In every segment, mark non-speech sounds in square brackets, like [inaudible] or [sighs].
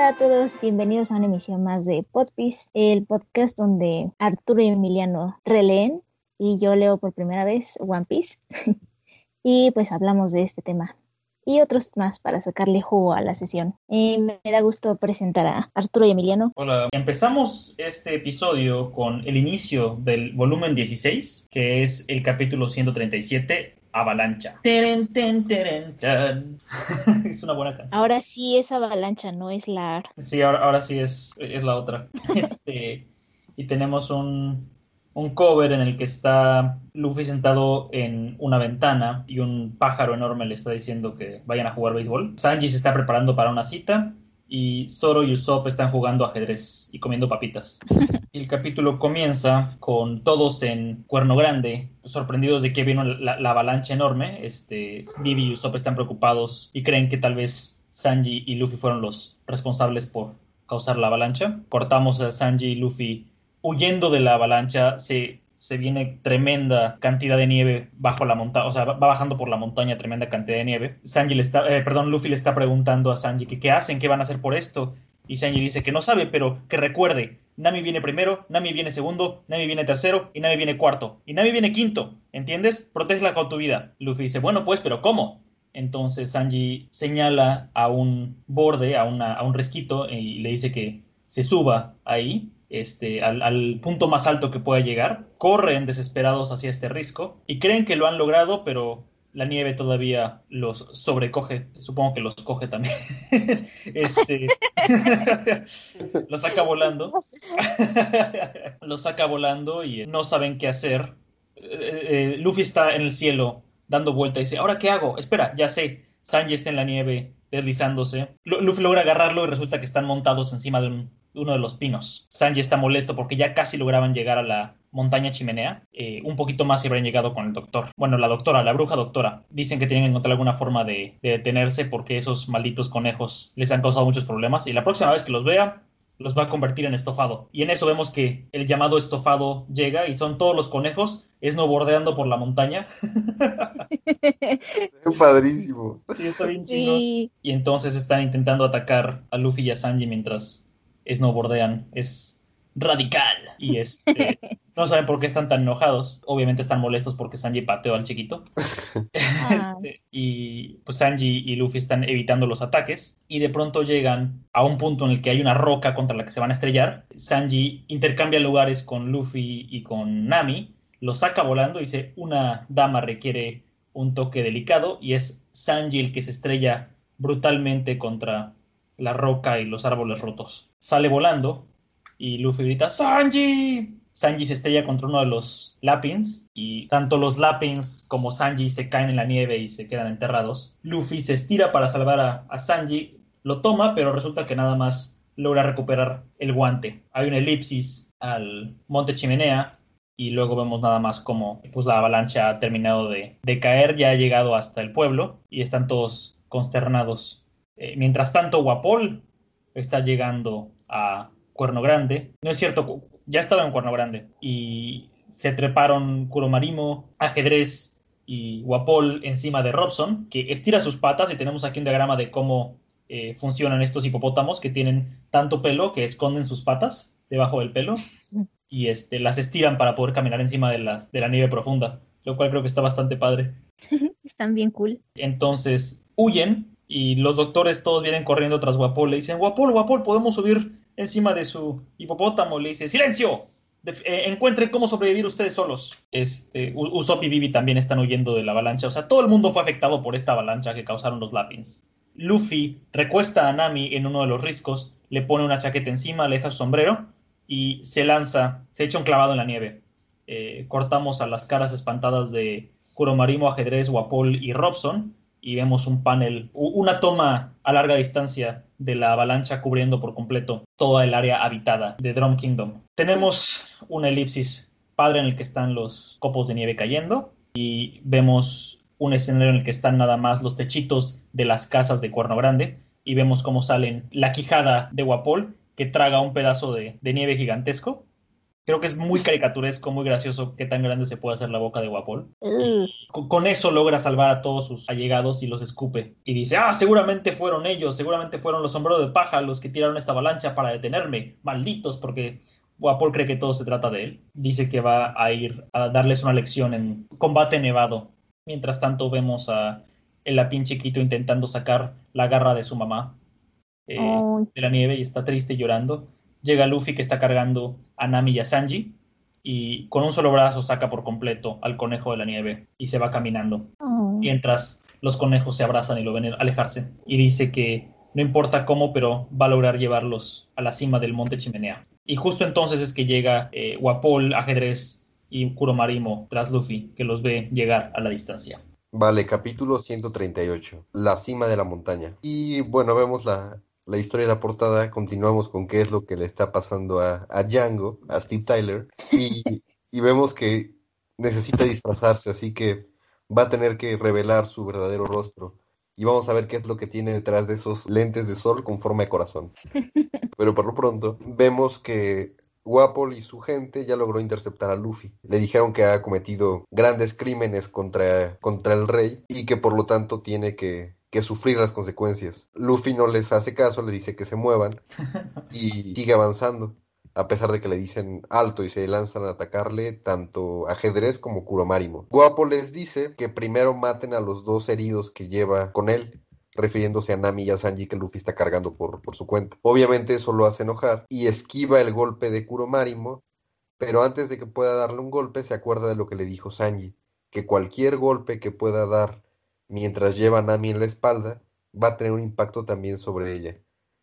Hola a todos, bienvenidos a una emisión más de Podpiece, el podcast donde Arturo y Emiliano releen y yo leo por primera vez One Piece. [laughs] y pues hablamos de este tema y otros más para sacarle jugo a la sesión. me da gusto presentar a Arturo y Emiliano. Hola, empezamos este episodio con el inicio del volumen 16, que es el capítulo 137, Avalancha. Teren, [laughs] es una buena canción. Ahora sí es Avalancha, no es la Sí, ahora, ahora sí es, es la otra. [laughs] Este, y tenemos un, un cover en el que está Luffy sentado en una ventana y un pájaro enorme le está diciendo que vayan a jugar béisbol. Sanji se está preparando para una cita y Zoro y Usopp están jugando ajedrez y comiendo papitas. [laughs] El capítulo comienza con todos en Cuerno Grande, sorprendidos de que vino la, avalancha enorme. Este, Vivi y Usopp están preocupados y creen que tal vez Sanji y Luffy fueron los responsables por causar la avalancha. Cortamos a Sanji y Luffy huyendo de la avalancha, se, se viene tremenda cantidad de nieve bajo la montaña, o sea, va bajando por la montaña tremenda cantidad de nieve. Sanji le está, eh, perdón, Luffy le está preguntando a Sanji que qué hacen, qué van a hacer por esto. Y Sanji dice que no sabe, pero que recuerde, Nami viene primero, Nami viene segundo, Nami viene tercero y Nami viene cuarto. Y Nami viene quinto, ¿entiendes? Protégela con tu vida. Luffy dice, bueno, pues, pero ¿cómo? Entonces Sanji señala a un borde, a, a un resquito y le dice que se suba ahí este, al, punto más alto que pueda llegar, corren desesperados hacia este risco y creen que lo han logrado, pero la nieve todavía los sobrecoge, supongo que los coge también. [laughs] este, [laughs] los saca volando. los saca volando y no saben qué hacer. Eh, eh, Luffy está en el cielo dando vuelta y dice, ¿ahora qué hago? Espera, ya sé. Sanji está en la nieve deslizándose. Luffy logra agarrarlo y resulta que están montados encima de un uno de los pinos. Sanji está molesto porque ya casi lograban llegar a la montaña chimenea. Eh, un poquito más y habrían llegado con el doctor. Bueno, la doctora, la bruja doctora. Dicen que tienen que encontrar alguna forma de, detenerse porque esos malditos conejos les han causado muchos problemas. Y la próxima vez que los vea, los va a convertir en estofado. Y en eso vemos que el llamado estofado llega y son todos los conejos snowboardeando por la montaña. [laughs] Padrísimo. Sí, está bien chido. Y entonces están intentando atacar a Luffy y a Sanji mientras snowboardean. Es radical. Y este, [laughs] no saben por qué están tan enojados. Obviamente están molestos porque Sanji pateó al chiquito. [laughs] Este, y pues Sanji y Luffy están evitando los ataques. Y de pronto llegan a un punto en el que hay una roca contra la que se van a estrellar. Sanji intercambia lugares con Luffy y con Nami. Lo saca volando y dice, una dama requiere un toque delicado. Y es Sanji el que se estrella brutalmente contra la roca y los árboles rotos. Sale volando y Luffy grita ¡Sanji! Sanji se estrella contra uno de los Lapins y tanto los Lapins como Sanji se caen en la nieve y se quedan enterrados. Luffy se estira para salvar a, Sanji, lo toma, pero resulta que nada más logra recuperar el guante. Hay una elipsis al monte chimenea y luego vemos nada más como pues, la avalancha ha terminado de, de caer, ya ha llegado hasta el pueblo y están todos consternados eh, mientras tanto, Guapol está llegando a Cuerno Grande. No es cierto, ya estaba en Cuerno Grande. Y se treparon Kuromarimo, Ajedrez y Guapol encima de Robson, que estira sus patas y tenemos aquí un diagrama de cómo eh, funcionan estos hipopótamos que tienen tanto pelo que esconden sus patas debajo del pelo y este, las estiran para poder caminar encima de, las, de la nieve profunda, lo cual creo que está bastante padre. [laughs] Están bien cool. Entonces huyen y los doctores todos vienen corriendo tras Guapol. Le dicen, Guapol, Guapol, podemos subir encima de su hipopótamo. Le dice, silencio, eh, encuentren cómo sobrevivir ustedes solos. Este, Usopp y Vivi también están huyendo de la avalancha. O sea, todo el mundo fue afectado por esta avalancha que causaron los Lapins. Luffy recuesta a Nami en uno de los riscos, le pone una chaqueta encima, le deja su sombrero y se lanza, se echa un clavado en la nieve. Eh, cortamos a las caras espantadas de Kuromarimo, Ajedrez, Guapol y Robson y vemos un panel, una toma a larga distancia de la avalancha cubriendo por completo toda el área habitada de Drum Kingdom. Tenemos una elipsis padre en el que están los copos de nieve cayendo y vemos un escenario en el que están nada más los techitos de las casas de Cuerno Grande y vemos cómo salen la quijada de Guapol que traga un pedazo de, de nieve gigantesco Creo que es muy caricaturesco, muy gracioso qué tan grande se puede hacer la boca de Guapol. Con, con, eso logra salvar a todos sus allegados y los escupe. Y dice, ah, seguramente fueron ellos, seguramente fueron los sombreros de paja los que tiraron esta avalancha para detenerme. Malditos, porque Guapol cree que todo se trata de él. Dice que va a ir a darles una lección en combate nevado. Mientras tanto vemos a el lapín chiquito intentando sacar la garra de su mamá eh, de la nieve y está triste y llorando llega Luffy que está cargando a Nami y a Sanji y con un solo brazo saca por completo al conejo de la nieve y se va caminando. Oh. Mientras los conejos se abrazan y lo ven alejarse y dice que no importa cómo, pero va a lograr llevarlos a la cima del monte Chimenea. Y justo entonces es que llega eh, Wapol, Ajedrez y Kuromarimo tras Luffy, que los ve llegar a la distancia. Vale, capítulo 138, la cima de la montaña. Y bueno, vemos la, la historia de la portada, continuamos con qué es lo que le está pasando a, Django, a Steve Tyler, y, vemos que necesita disfrazarse, así que va a tener que revelar su verdadero rostro. Y vamos a ver qué es lo que tiene detrás de esos lentes de sol con forma de corazón. [laughs] Pero por lo pronto, vemos que Wapol y su gente ya logró interceptar a Luffy. Le dijeron que ha cometido grandes crímenes contra, contra el rey y que por lo tanto tiene que, que sufrir las consecuencias. Luffy no les hace caso, le dice que se muevan [laughs] y sigue avanzando, a pesar de que le dicen alto y se lanzan a atacarle tanto ajedrez como Kuromarimo. Guapo les dice que primero maten a los dos heridos que lleva con él, refiriéndose a Nami y a Sanji que Luffy está cargando por, por su cuenta. Obviamente eso lo hace enojar y esquiva el golpe de Kuromarimo, pero antes de que pueda darle un golpe se acuerda de lo que le dijo Sanji, que cualquier golpe que pueda dar mientras lleva a Nami en la espalda, va a tener un impacto también sobre ella.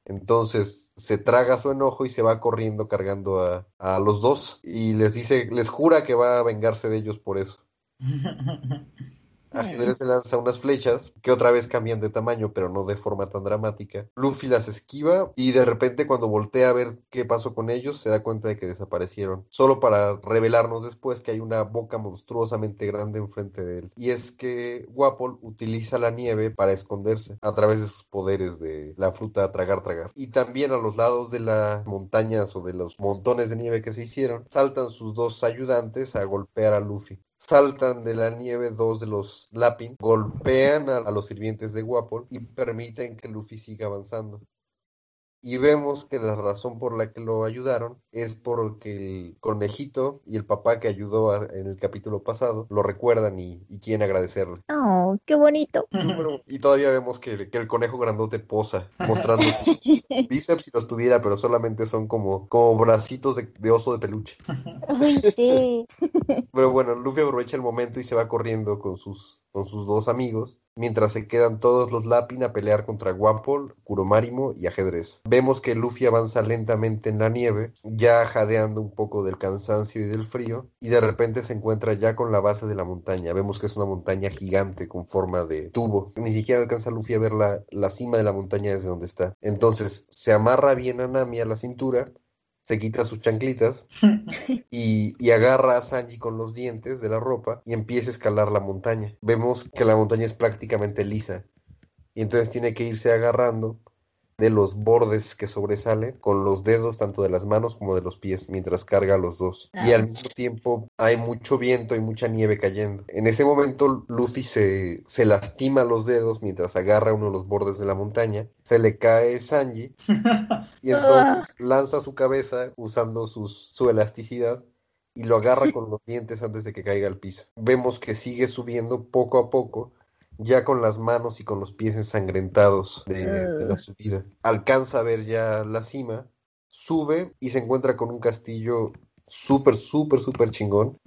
Entonces se traga su enojo y se va corriendo cargando a, a los dos y les dice, les jura que va a vengarse de ellos por eso. [laughs] Ajedrez se lanza unas flechas que otra vez cambian de tamaño, pero no de forma tan dramática. Luffy las esquiva y de repente cuando voltea a ver qué pasó con ellos, se da cuenta de que desaparecieron. Solo para revelarnos después que hay una boca monstruosamente grande enfrente de él. Y es que Wapol utiliza la nieve para esconderse a través de sus poderes de la fruta tragar tragar. Y también a los lados de las montañas o de los montones de nieve que se hicieron, saltan sus dos ayudantes a golpear a Luffy saltan de la nieve dos de los Lapin, golpean a, los sirvientes de Guapol y permiten que Luffy siga avanzando y vemos que la razón por la que lo ayudaron es porque el conejito y el papá que ayudó en el capítulo pasado lo recuerdan y, quieren agradecerle. ¡Oh, qué bonito! [laughs] y todavía vemos que, el conejo grandote posa, mostrando [laughs] sus bíceps si los tuviera, pero solamente son como, como bracitos de, oso de peluche. sí. [laughs] pero bueno, Luffy aprovecha el momento y se va corriendo con sus, con sus dos amigos mientras se quedan todos los Lapin a pelear contra Wampol, Kuromarimo y Ajedrez. Vemos que Luffy avanza lentamente en la nieve, ya jadeando un poco del cansancio y del frío, y de repente se encuentra ya con la base de la montaña. Vemos que es una montaña gigante con forma de tubo. Ni siquiera alcanza Luffy a ver la, la cima de la montaña desde donde está. Entonces se amarra bien a Nami a la cintura se quita sus chanclitas [laughs] y, agarra a Sanji con los dientes de la ropa y empieza a escalar la montaña. Vemos que la montaña es prácticamente lisa y entonces tiene que irse agarrando de los bordes que sobresalen con los dedos tanto de las manos como de los pies mientras carga los dos. Y al ah. mismo tiempo hay mucho viento y mucha nieve cayendo. En ese momento Luffy se, se lastima los dedos mientras agarra uno de los bordes de la montaña. Se le cae Sanji [laughs] y entonces lanza su cabeza usando sus, su elasticidad y lo agarra con los dientes antes de que caiga al piso. Vemos que sigue subiendo poco a poco ya con las manos y con los pies ensangrentados de, la subida. Alcanza a ver ya la cima, sube y se encuentra con un castillo súper, súper, súper chingón.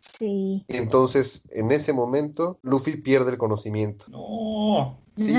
Sí. Y entonces, en ese momento, Luffy pierde el conocimiento. No. Sí,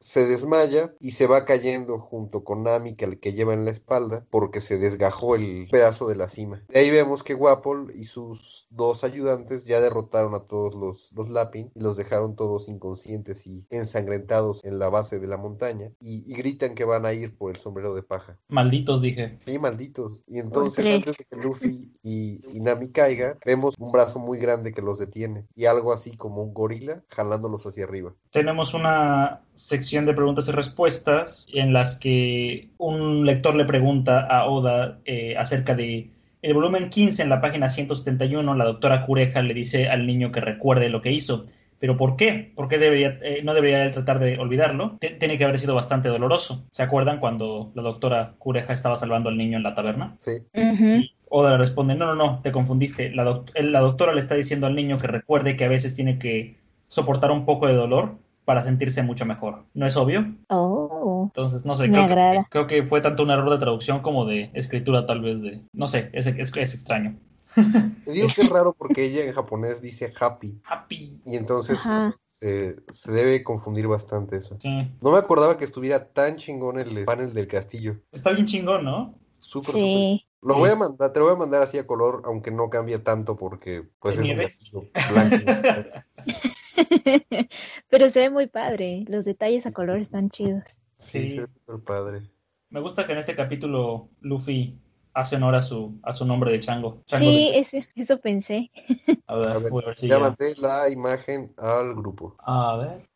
se, desmaya y se va cayendo junto con Nami que, que lleva en la espalda porque se desgajó el pedazo de la cima. De ahí vemos que Wapol y sus dos ayudantes ya derrotaron a todos los, los Lapin y los dejaron todos inconscientes y ensangrentados en la base de la montaña y, gritan que van a ir por el sombrero de paja. Malditos, dije. Sí, malditos. Y entonces antes de que Luffy y, y Nami caiga, vemos un brazo muy grande que los detiene y algo así como un gorila jalándolos hacia arriba. Tenemos una sección de preguntas y respuestas en las que un lector le pregunta a Oda eh, acerca de El volumen 15, en la página 171, la doctora Cureja le dice al niño que recuerde lo que hizo. ¿Pero por qué? ¿Por qué debería, eh, no debería él tratar de olvidarlo? T- tiene que haber sido bastante doloroso. ¿Se acuerdan cuando la doctora Cureja estaba salvando al niño en la taberna? Sí. Oda le responde, no, no, no, te confundiste. La, doc- la doctora le está diciendo al niño que recuerde que a veces tiene que soportar un poco de dolor para sentirse mucho mejor. ¿No es obvio? Oh, Entonces, no sé, Me creo que, agrada. creo que fue tanto un error de traducción como de escritura tal vez de... No sé, es, es, es extraño. [laughs] Digo que es raro porque ella en japonés dice happy Happy. y entonces Ajá. se, se debe confundir bastante eso. Sí. No me acordaba que estuviera tan chingón el panel del castillo. Está bien chingón, ¿no? Súper, súper. sí. Lo voy a Es- mandar, te lo voy a mandar así a color, aunque no cambie tanto porque pues ¿De es un castillo blanco. [laughs] [laughs] [laughs] Pero se ve muy padre. Los detalles a color están chidos. Sí, Sí. se ve súper padre. Me gusta que en este capítulo Luffy hace honor a su, a su nombre de Chango. Chango Sí, de- eso, eso pensé. A ver, A ver, voy a ver si Ya mandé la imagen al grupo. A ver.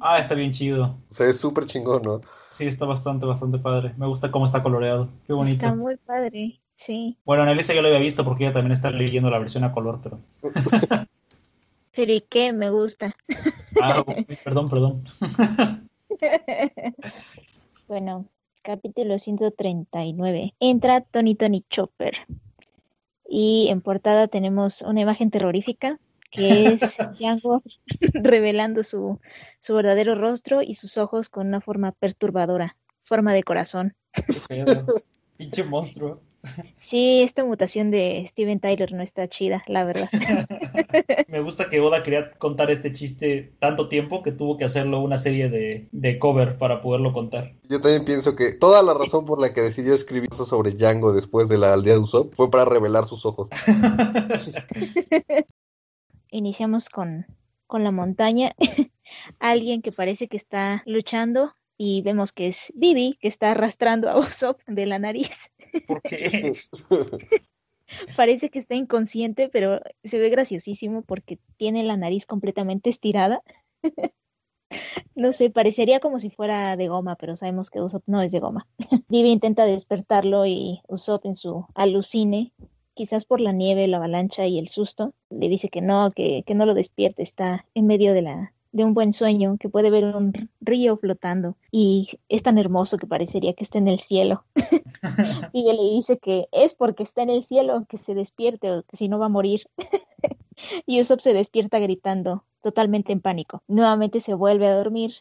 Ah, está bien chido. Se ve súper chingón, ¿no? Sí, está bastante, bastante padre. Me gusta cómo está coloreado. Qué bonito. Está muy padre. Sí. Bueno, Annalisa ya lo había visto porque ella también está leyendo la versión a color, pero... [laughs] Pero ¿y qué? Me gusta. Ah, perdón, perdón. [laughs] Bueno, capítulo 139. Entra Tony Tony Chopper. Y en portada tenemos una imagen terrorífica que es [laughs] Django revelando su, su verdadero rostro y sus ojos con una forma perturbadora, forma de corazón. Pinche monstruo. Sí, esta mutación de Steven Tyler no está chida, la verdad. [laughs] Me gusta que Oda quería contar este chiste tanto tiempo que tuvo que hacerlo una serie de, de cover para poderlo contar. Yo también pienso que toda la razón por la que decidió escribir eso sobre Django después de la aldea de Usopp fue para revelar sus ojos. [laughs] Iniciamos con, con la montaña. [laughs] Alguien que parece que está luchando y vemos que es Vivi, que está arrastrando a Usopp de la nariz. ¿Por qué? [laughs] Parece que está inconsciente, pero se ve graciosísimo porque tiene la nariz completamente estirada. [laughs] No sé, parecería como si fuera de goma, pero sabemos que Usopp no es de goma. [laughs] Vivi intenta despertarlo y Usopp en su alucine, quizás por la nieve, la avalancha y el susto, le dice que no, que, que no lo despierte, está en medio de la de un buen sueño, que puede ver un río flotando y es tan hermoso que parecería que está en el cielo. [laughs] Vivi le dice que es porque está en el cielo que se despierte o que si no va a morir. [laughs] y Usopp se despierta gritando, totalmente en pánico. Nuevamente se vuelve a dormir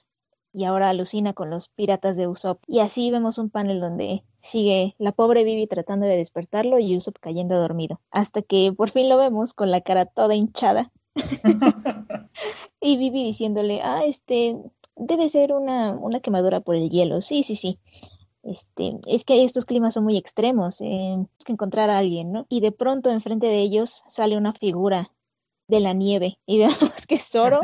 y ahora alucina con los piratas de Usopp. Y así vemos un panel donde sigue la pobre Vivi tratando de despertarlo y Usopp cayendo dormido. Hasta que por fin lo vemos con la cara toda hinchada. [laughs] y Vivi diciéndole, ah, este, debe ser una, una quemadura por el hielo. Sí, sí, sí. Este, es que estos climas son muy extremos, eh, es que encontrar a alguien, ¿no? Y de pronto enfrente de ellos sale una figura de la nieve [laughs] y vemos que Zoro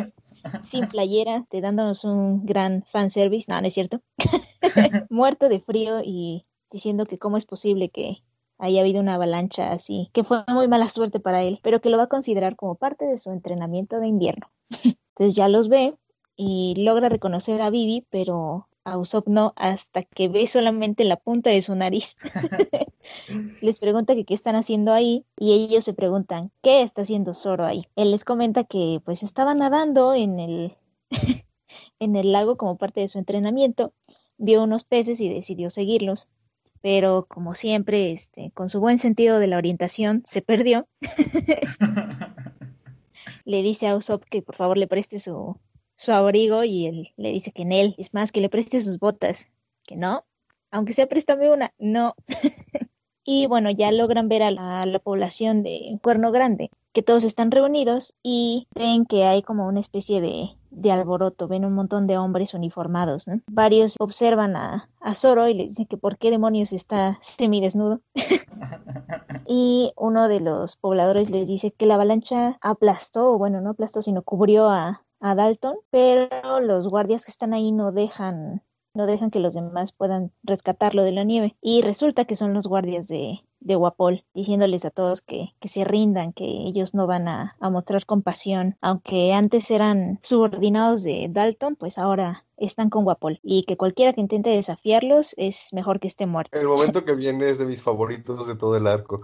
sin playera, te dándonos un gran fanservice, no, no es cierto, [laughs] muerto de frío y diciendo que cómo es posible que haya habido una avalancha así, que fue muy mala suerte para él, pero que lo va a considerar como parte de su entrenamiento de invierno. [laughs] Entonces ya los ve y logra reconocer a Vivi, pero a Usopp no, hasta que ve solamente la punta de su nariz. [laughs] les pregunta qué están haciendo ahí y ellos se preguntan qué está haciendo Zoro ahí. Él les comenta que pues estaba nadando en el [laughs] en el lago como parte de su entrenamiento, vio unos peces y decidió seguirlos, pero como siempre, este, con su buen sentido de la orientación, se perdió. [laughs] le dice a Usopp que por favor le preste su, su abrigo y él le dice que en él, es más, que le preste sus botas, que no, aunque sea préstame una, no. [laughs] y bueno, ya logran ver a la, a la, población de Cuerno Grande, que todos están reunidos y ven que hay como una especie de, de alboroto, ven un montón de hombres uniformados, ¿no? Varios observan a, a, Zoro y le dicen que por qué demonios está semidesnudo. [laughs] y uno de los pobladores les dice que la avalancha aplastó, bueno, no aplastó, sino cubrió a, a Dalton, pero los guardias que están ahí no dejan no dejan que los demás puedan rescatarlo de la nieve. Y resulta que son los guardias de, de Guapol, diciéndoles a todos que, que se rindan, que ellos no van a, a mostrar compasión, aunque antes eran subordinados de Dalton, pues ahora están con Guapol y que cualquiera que intente desafiarlos es mejor que esté muerto. El momento que viene es de mis favoritos de todo el arco.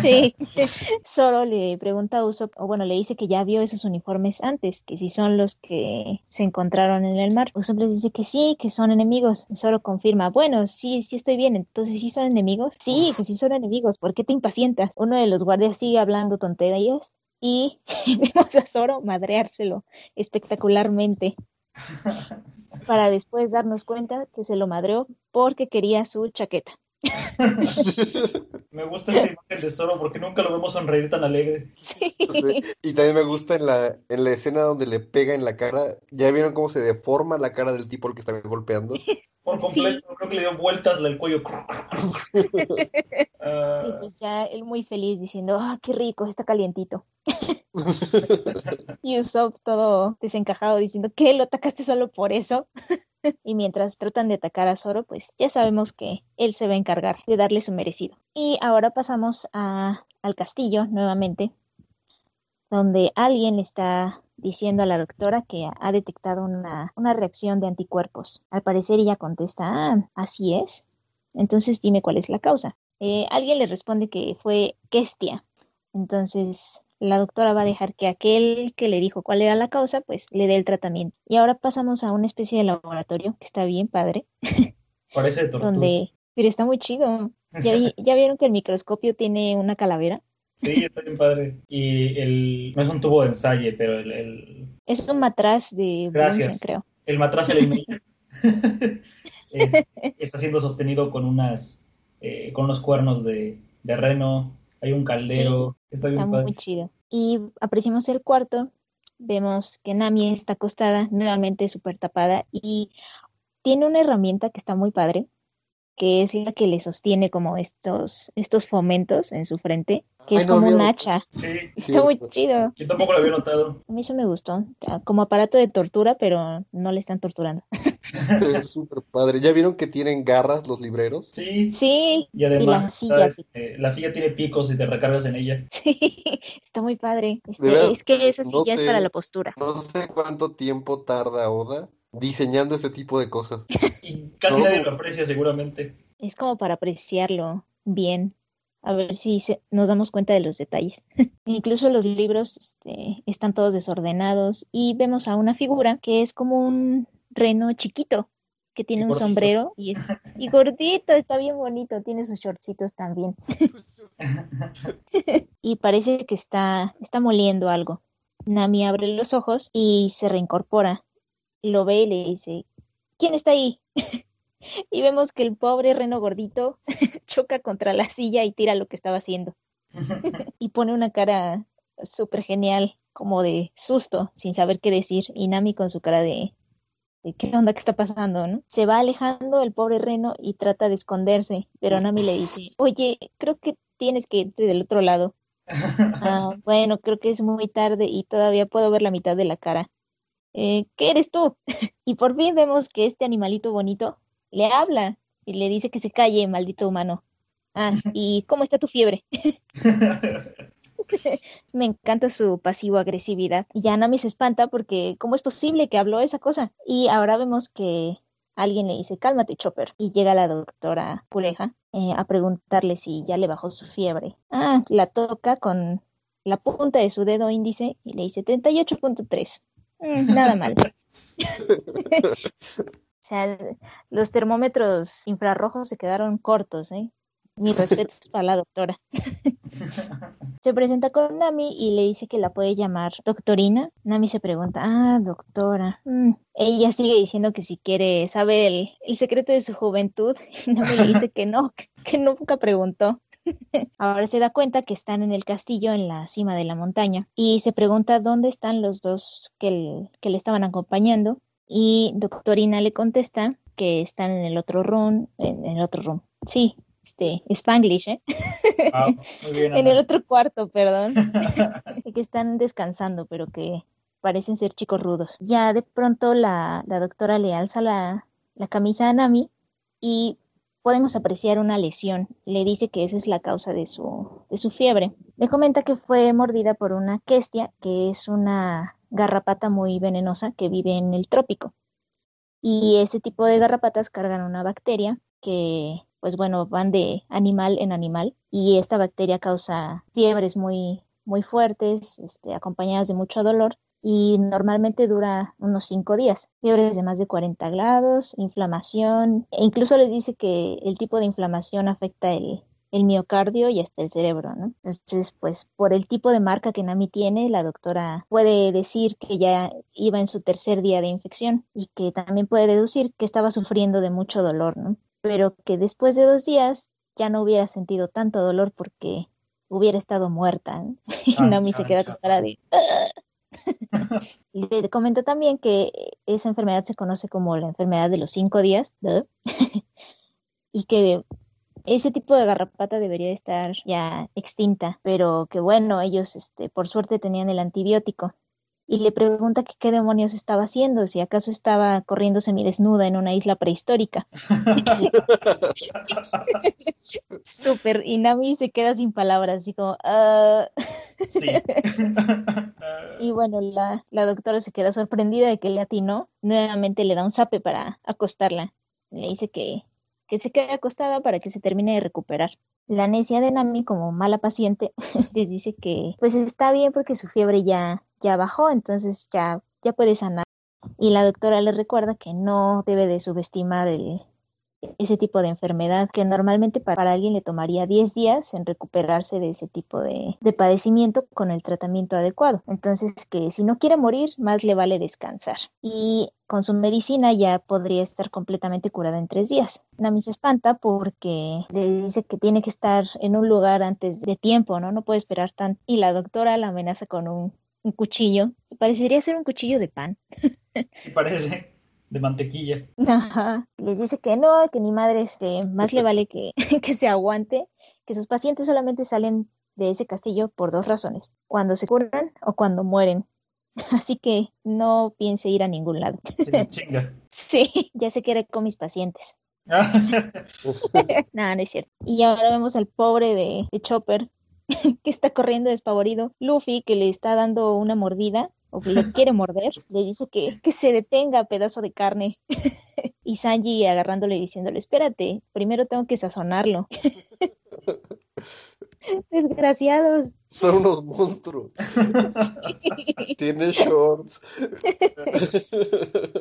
Sí, [laughs] [laughs] Zoro le pregunta a Usopp, o bueno, le dice que ya vio esos uniformes antes, que si son los que se encontraron en el mar. Usopp les dice que sí, que son enemigos. Zoro confirma, bueno, sí, sí estoy bien, entonces sí son enemigos. Sí, que sí son enemigos, ¿por qué te impacientas? Uno de los guardias sigue hablando tonterías y [laughs] vemos a Zoro madreárselo espectacularmente [laughs] para después darnos cuenta que se lo madreó porque quería su chaqueta. [laughs] Me gusta esta imagen de Zoro porque nunca lo vemos sonreír tan alegre. Sí. Sí, Y también me gusta en la, en la escena donde le pega en la cara. ¿Ya vieron cómo se deforma la cara del tipo al que está golpeando? [laughs] Por completo, creo que le dio vueltas del cuello. [laughs] Y Ah, pues ya él muy feliz diciendo, ah, qué rico, está calientito. Y Usopp todo desencajado diciendo, ¿qué? ¿Lo atacaste solo por eso? Y mientras tratan de atacar a Zoro, pues ya sabemos que él se va a encargar de darle su merecido. Y ahora pasamos a, al castillo nuevamente, donde alguien está diciendo a la doctora que ha detectado una, una reacción de anticuerpos. Al parecer ella contesta, ah, así es. Entonces dime cuál es la causa. Eh, alguien le responde que fue Kestia. Entonces la doctora va a dejar que aquel que le dijo cuál era la causa, pues le dé el tratamiento. Y ahora pasamos a una especie de laboratorio que está bien padre, [laughs] parece de tortura. donde, pero está muy chido. ¿Ya, vi- ya vieron que el microscopio tiene una calavera? Sí, está bien padre. Y el. No es un tubo de ensayo, pero el, el, Es un matraz de Gracias. Creo. el matraz elimina. [laughs] Es- está siendo sostenido con unas. eh, con unos cuernos de, de reno. Hay un caldero. está padre. muy chido. Y apreciamos el cuarto. Vemos que Nami está acostada, nuevamente súper tapada, y tiene una herramienta que está muy padre, que es la que le sostiene como estos, estos fomentos en su frente, que Ay, es no como un hacha. Sí, [laughs] Está muy Cierto. chido. yo tampoco lo había notado. A mí eso me gustó. Como aparato de tortura, pero no le están torturando. [laughs] Es súper padre. ¿Ya vieron que tienen garras los libreros? Sí, Sí, y además la está, silla. este, la silla tiene picos y te recargas en ella. [laughs] sí, está muy padre. Este, es que esa no silla es sé. para la postura. No sé cuánto tiempo tarda Oda diseñando ese tipo de cosas. Y casi No. nadie lo aprecia, seguramente. Es como para apreciarlo bien, a ver si se- nos damos cuenta de los detalles. [laughs] Incluso los libros este, están todos desordenados y vemos a una figura que es como un reno chiquito que tiene un gordito. sombrero y, es, y gordito, está bien bonito, tiene sus shortcitos también. [laughs] y parece que está, está moliendo algo. Nami abre los ojos y se reincorpora. Lo ve y le dice, ¿quién está ahí? [laughs] y vemos que el pobre reno gordito [laughs] choca contra la silla y tira lo que estaba haciendo. [laughs] y pone una cara súper genial, como de susto, sin saber qué decir. Y Nami con su cara de, de ¿qué onda que está pasando? ¿no? Se va alejando el pobre reno y trata de esconderse, pero Nami le dice, oye, creo que tienes que irte del otro lado. Ah, bueno, creo que es muy tarde y todavía puedo ver la mitad de la cara. Eh, ¿qué eres tú? [laughs] y por fin vemos que este animalito bonito le habla y le dice que se calle, maldito humano. Ah, [laughs] ¿y cómo está tu fiebre? [laughs] Me encanta su pasivo-agresividad. Y ya Nami se espanta porque ¿cómo es posible que habló esa cosa? Y ahora vemos que alguien le dice, cálmate, Chopper. Y llega la doctora Puleja eh, a preguntarle si ya le bajó su fiebre. Ah, la toca con la punta de su dedo índice y le dice 38.3. Mm, nada mal. [laughs] O sea, los termómetros infrarrojos se quedaron cortos, ¿eh? Mis respetos para la doctora. [laughs] Se presenta con Nami y le dice que la puede llamar doctorina. Nami se pregunta, ah, doctora. Mm. Ella sigue diciendo que si quiere saber el, el secreto de su juventud. [laughs] Y Nami le dice que no, que, que nunca preguntó. [laughs] Ahora se da cuenta que están en el castillo en la cima de la montaña y se pregunta dónde están los dos que, el- que le estaban acompañando y Doctorina le contesta que están en el otro room, en el otro room, sí, este, Spanglish, ¿eh? [laughs] Muy bien, En el otro cuarto, perdón, [laughs] que están descansando, pero que parecen ser chicos rudos. Ya de pronto la, la doctora le alza la, la camisa a Nami y podemos apreciar una lesión. Le dice que esa es la causa de su, de su fiebre. Le comenta que fue mordida por una questia, que es una garrapata muy venenosa que vive en el trópico. Y ese tipo de garrapatas cargan una bacteria que, pues bueno, van de animal en animal y esta bacteria causa fiebres muy, muy fuertes, este, acompañadas de mucho dolor y normalmente dura unos 5 días. Fiebres de más de 40 grados, inflamación, e incluso les dice que el tipo de inflamación afecta el, el miocardio y hasta el cerebro, ¿no? Entonces, pues por el tipo de marca que Nami tiene, la doctora puede decir que ya iba en su tercer día de infección y que también puede deducir que estaba sufriendo de mucho dolor, ¿no? Pero que después de dos días ya no hubiera sentido tanto dolor porque hubiera estado muerta. ¿no? [laughs] Y Nami se queda con cara de... [laughs] y le comentó también que esa enfermedad se conoce como la enfermedad de los cinco días [laughs] y que ese tipo de garrapata debería estar ya extinta, pero que bueno, ellos este, por suerte tenían el antibiótico. Y le pregunta que qué demonios estaba haciendo, si acaso estaba corriendo semidesnuda en una isla prehistórica. [laughs] [laughs] Súper, y Nami se queda sin palabras, así como... Ah". Sí. [laughs] y bueno, la, la doctora se queda sorprendida de que le atinó. Nuevamente le da un zape para acostarla. Le dice que que se quede acostada para que se termine de recuperar. La necia de Nami, como mala paciente, les dice que pues está bien porque su fiebre ya, ya bajó, entonces ya, ya puede sanar. Y la doctora le recuerda que no debe de subestimar el, ese tipo de enfermedad que normalmente para alguien le tomaría 10 días en recuperarse de ese tipo de, de, padecimiento con el tratamiento adecuado. Entonces, que si no quiere morir, más le vale descansar. Y con su medicina ya podría estar completamente curada en tres días. Nami se espanta porque le dice que tiene que estar en un lugar antes de tiempo, ¿no? No puede esperar tanto. Y la doctora la amenaza con un, un cuchillo. Parecería ser un cuchillo de pan. parece de mantequilla. Ajá. Les dice que no, que ni madres, que más le vale que, [laughs] que se aguante, que sus pacientes solamente salen de ese castillo por dos razones, cuando se curan o cuando mueren. [laughs] Así que no piense ir a ningún lado. [laughs] chinga. Sí, ya se quiere con mis pacientes. no, no es cierto. Y ahora vemos al pobre de, de Chopper [laughs] que está corriendo despavorido. Luffy que le está dando una mordida o que le [laughs] quiere morder, le dice que, que se detenga, pedazo de carne. [laughs] y Sanji agarrándole y diciéndole, espérate, primero tengo que sazonarlo. [laughs] Desgraciados. Son unos monstruos. [laughs] Tiene shorts.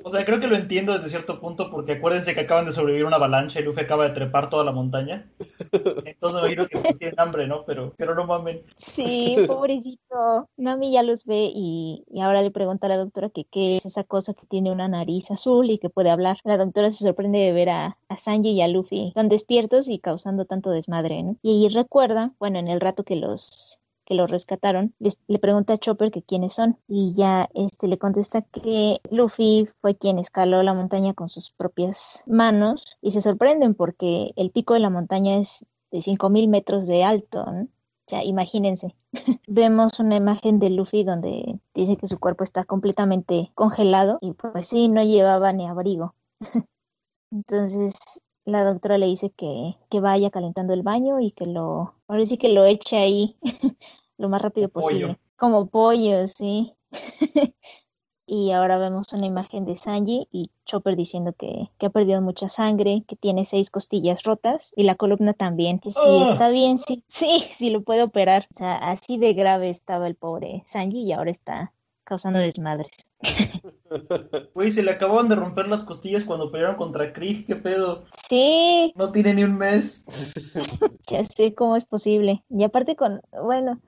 o sea, creo que lo entiendo desde cierto punto porque acuérdense que acaban de sobrevivir a una avalancha y Luffy acaba de trepar toda la montaña. Entonces me imagino que tienen hambre, ¿no? Pero, pero no mamen. Sí, pobrecito. Nami ya los ve y, y ahora le pregunta a la doctora que qué es esa cosa que tiene una nariz azul y que puede hablar. La doctora se sorprende de ver a, a Sanji y a Luffy tan despiertos y causando tanto desmadre, ¿no? Y ahí recuerda, bueno, en el rato que los que lo rescataron, les, le pregunta a Chopper que quiénes son y ya este le contesta que Luffy fue quien escaló la montaña con sus propias manos y se sorprenden porque el pico de la montaña es de 5000 metros de alto, ¿no? O sea, imagínense. [laughs] Vemos una imagen de Luffy donde dice que su cuerpo está completamente congelado y pues sí, no llevaba ni abrigo. [laughs] Entonces la doctora le dice que, que, vaya calentando el baño y que lo, ahora sí que lo eche ahí [laughs] lo más rápido posible. Como pollo, sí. [laughs] y ahora vemos una imagen de Sanji y Chopper diciendo que, que, ha perdido mucha sangre, que tiene seis costillas rotas y la columna también. Que sí, Oh. está bien, sí, [laughs] sí, sí lo puede operar. O sea, así de grave estaba el pobre Sanji y ahora está causando desmadres. [laughs] Güey, se le acababan de romper las costillas cuando pelearon contra Krieg, qué pedo. Sí, No tiene ni un mes. [laughs] Ya sé cómo es posible. Y aparte con, bueno,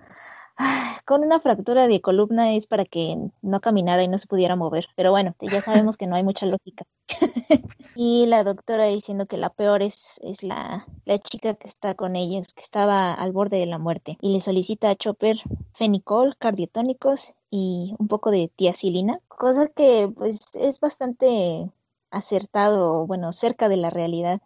[sighs] con una fractura de columna es para que no caminara y no se pudiera mover. Pero bueno, ya sabemos que no hay mucha lógica. [laughs] y la doctora diciendo que la peor es, es la, la chica que está con ellos, que estaba al borde de la muerte. Y le solicita a Chopper fenicol, cardiotónicos y un poco de tiacilina, cosa que pues es bastante acertado, bueno, cerca de la realidad.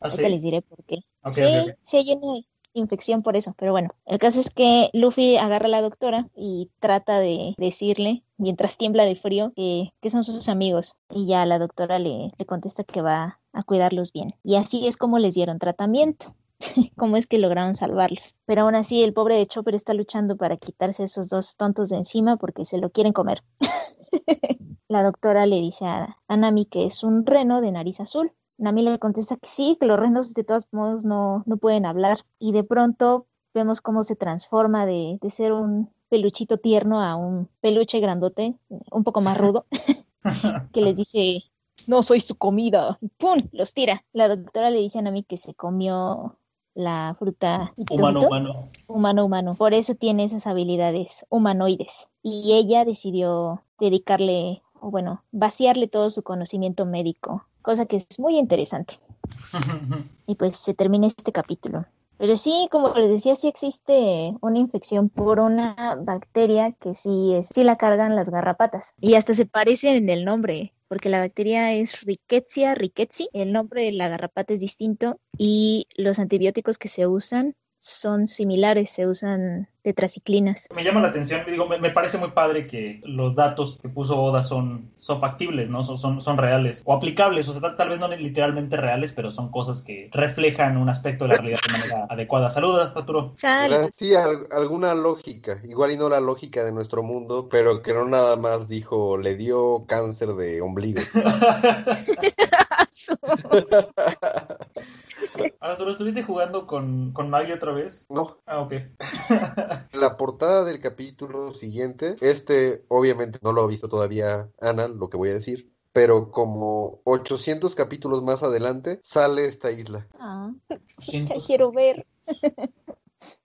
¿Ah, Ahorita sí? les diré por qué. Sí, sí hay una infección por eso, pero bueno, el caso es que Luffy agarra a la doctora y trata de decirle, mientras tiembla de frío, que, son sus amigos. Y ya la doctora le, le contesta que va a cuidarlos bien. Y así es como les dieron tratamiento. [laughs] cómo es que lograron salvarlos. Pero aún así, el pobre de Chopper está luchando para quitarse esos dos tontos de encima porque se lo quieren comer. [laughs] la doctora le dice a, Nami que es un reno de nariz azul. Nami le contesta que sí, que los renos de todos modos no, no pueden hablar. Y de pronto vemos cómo se transforma de, de ser un peluchito tierno a un peluche grandote, un poco más rudo, [laughs] [laughs] que les dice, no soy su comida. Y ¡Pum! Los tira. La doctora le dice a Nami que se comió la fruta humano humano humano humano por eso tiene esas habilidades humanoides y ella decidió dedicarle o bueno vaciarle todo su conocimiento médico cosa que es muy interesante. [laughs] Y pues se termina este capítulo. Pero sí, como les decía, sí existe una infección por una bacteria que sí, es, sí la cargan las garrapatas. Y hasta se parecen en el nombre porque la bacteria es Rickettsia rickettsii, el nombre de la garrapata es distinto y los antibióticos que se usan son similares, se usan tetraciclinas. Me llama la atención, digo, me, parece muy padre que los datos que puso Oda son, son factibles, ¿no? Son, son, reales o aplicables, o sea, tal, vez no literalmente reales, pero son cosas que reflejan un aspecto de la realidad de manera adecuada. Saluda, Arturo. Sí, alguna lógica, igual y no la lógica de nuestro mundo, pero que no nada más dijo, le dio cáncer de ombligo. [laughs] [laughs] [laughs] Arturo, ¿estuviste jugando con, con Maggie otra vez? No. Ah, ok. [laughs] la portada del capítulo siguiente, este obviamente no lo ha visto todavía Ana, lo que voy a decir, pero como 800 capítulos más adelante sale esta isla. Ah, ya quiero ver.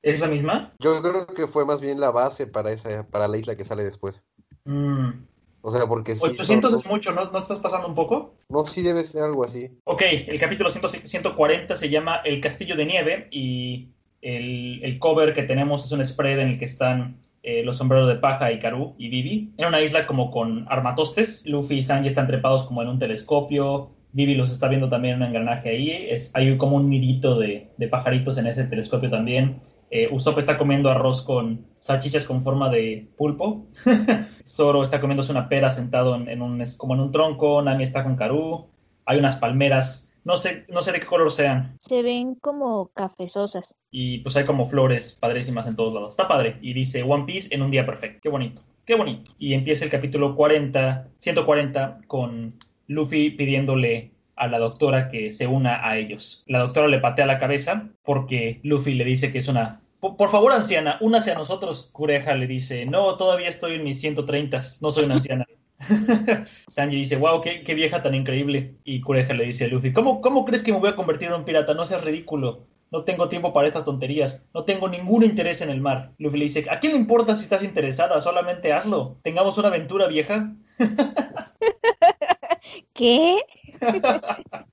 ¿Es la misma? Yo creo que fue más bien la base para esa para la isla que sale después. Mm. O sea, porque 800 es mucho, ¿no? ¿no estás pasando un poco? No, sí debe ser algo así. Ok, el capítulo 140 se llama El Castillo de Nieve y el, cover que tenemos es un spread en el que están eh, los sombreros de paja y Karu y Vivi. En una isla como con armatostes. Luffy y Sanji están trepados como en un telescopio. Vivi los está viendo también en un engranaje ahí. Es, hay como un nidito de, de pajaritos en ese telescopio también. Eh, Usopp está comiendo arroz con salchichas con forma de pulpo. [laughs] Zoro está comiéndose una pera sentado en, un, como en un tronco. Nami está con Karu. Hay unas palmeras. No sé, no sé de qué color sean. Se ven como cafezosas. Y pues hay como flores padrísimas en todos lados. Está padre. Y dice One Piece en un día perfecto. Qué bonito. Qué bonito. Y empieza el capítulo 40, 140 con Luffy pidiéndole a la doctora que se una a ellos. La doctora le patea la cabeza porque Luffy le dice que es una... Por, favor, anciana, únase a nosotros. Cureja le dice, no, todavía estoy en mis 130, no soy una anciana. [laughs] Sanji dice, wow, qué, vieja tan increíble. Y Cureja le dice a Luffy, ¿cómo, ¿cómo crees que me voy a convertir en un pirata? No seas ridículo. No tengo tiempo para estas tonterías. No tengo ningún interés en el mar. Luffy le dice, ¿a quién le importa si estás interesada? Solamente hazlo. Tengamos una aventura vieja. [laughs] ¿Qué?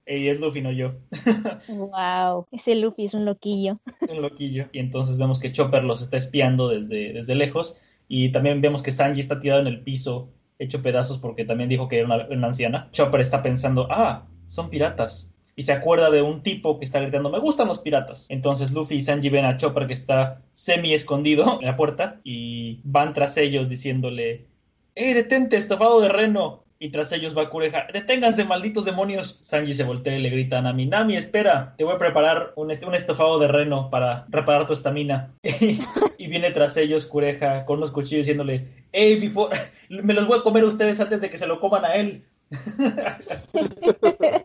Ella es Luffy, no yo. wow, ese Luffy es un loquillo. un loquillo. Y entonces vemos que Chopper los está espiando desde, desde lejos. Y también vemos que Sanji está tirado en el piso, hecho pedazos porque también dijo que era una, una anciana. Chopper está pensando, ah, son piratas y se acuerda de un tipo que está gritando, me gustan los piratas. Entonces Luffy y Sanji ven a Chopper que está semi escondido en la puerta y van tras ellos diciéndole, ¡Eh, detente, estofado de reno! Y tras ellos va Kureha. ¡Deténganse, malditos demonios! Sanji se voltea y le grita a Nami. Nami, espera. Te voy a preparar un, un estofado de reno para reparar tu estamina. [laughs] y viene tras ellos Kureha con unos cuchillos diciéndole... ¡Ey, before... [laughs] me los voy a comer a ustedes antes de que se lo coman a él! [laughs]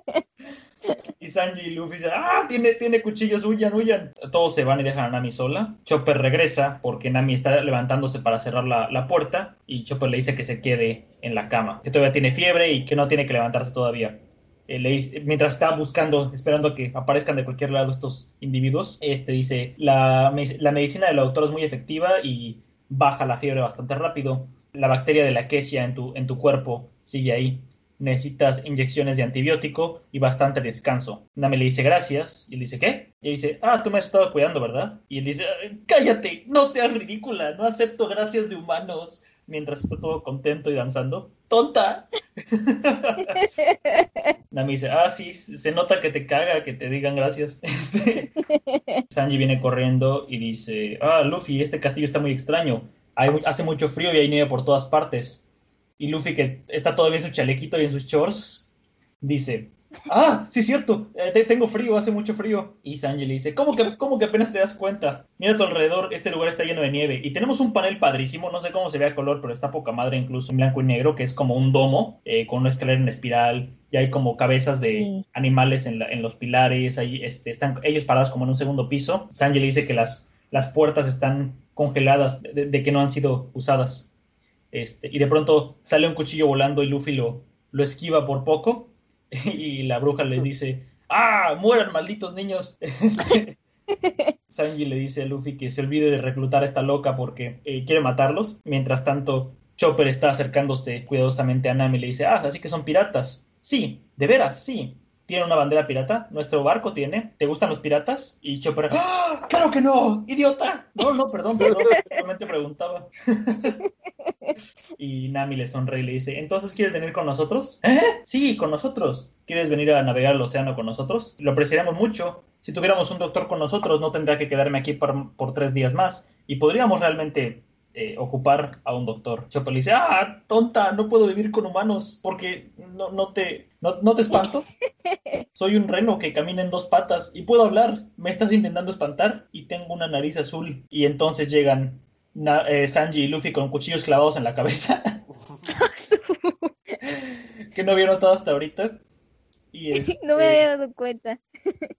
Y Sanji y Luffy dicen, ¡ah! Tiene, tiene cuchillos, huyan, huyan. Todos se van y dejan a Nami sola. Chopper regresa porque Nami está levantándose para cerrar la, puerta y Chopper le dice que se quede en la cama, que todavía tiene fiebre y que no tiene que levantarse todavía. Eh, mientras está buscando, esperando que aparezcan de cualquier lado estos individuos, este dice, la, la medicina del autor es muy efectiva y baja la fiebre bastante rápido. La bacteria de la quesia en tu, en tu cuerpo sigue ahí necesitas inyecciones de antibiótico y bastante descanso. Nami le dice gracias y él dice ¿qué? Y dice, ah, tú me has estado cuidando, ¿verdad? Y él dice, cállate, no seas ridícula, no acepto gracias de humanos. Mientras está todo contento y danzando. tonta. [laughs] Nami dice, ah, sí, se nota que te caga que te digan gracias. [laughs] Este, Sanji viene corriendo y dice, ah, Luffy, este castillo está muy extraño. hace mucho frío y hay nieve por todas partes. Y Luffy, que está todavía en su chalequito y en sus shorts, dice, Ah, sí, cierto. Eh, tengo frío, hace mucho frío. Y Sanji le dice, ¿cómo que, ¿cómo que apenas te das cuenta? Mira a tu alrededor, este lugar está lleno de nieve. Y tenemos un panel padrísimo, no sé cómo se ve a color, pero está poca madre incluso en blanco y negro, que es como un domo eh, con una escalera en espiral. Y hay como cabezas de animales en, los pilares. Ahí este, están ellos parados como en un segundo piso. Sanji le dice que las, las puertas están congeladas, de, que no han sido usadas. Este, y de pronto sale un cuchillo volando y Luffy lo, lo esquiva por poco [laughs] y la bruja les dice, ¡ah, mueran malditos niños! [laughs] Este, Sanji le dice a Luffy que se olvide de reclutar a esta loca porque eh, quiere matarlos. Mientras tanto, Chopper está acercándose cuidadosamente a Nami y le dice, ah, así que son piratas. Sí, de veras, sí. ¿Tiene una bandera pirata? ¿Nuestro barco tiene? ¿Te gustan los piratas? Y Chopper, ¡Ah, ¡claro que no! ¡Idiota! No, no, perdón, perdón, solamente preguntaba. [laughs] y Nami le sonríe y le dice, ¿entonces quieres venir con nosotros? ¿Eh? Sí, con nosotros. ¿Quieres venir a navegar el océano con nosotros? Lo apreciaríamos mucho. Si tuviéramos un doctor con nosotros, no tendría que quedarme aquí por, por tres días más. Y podríamos realmente eh, ocupar a un doctor. Chopper le dice, ah, tonta, no puedo vivir con humanos porque no, no, te, no, te espanto. [laughs] Soy un reno que camina en dos patas y puedo hablar. Me estás intentando espantar y tengo una nariz azul. Y entonces llegan eh, Sanji y Luffy con cuchillos clavados en la cabeza. [laughs] que no había notado hasta ahorita. Y [laughs] no me había dado cuenta.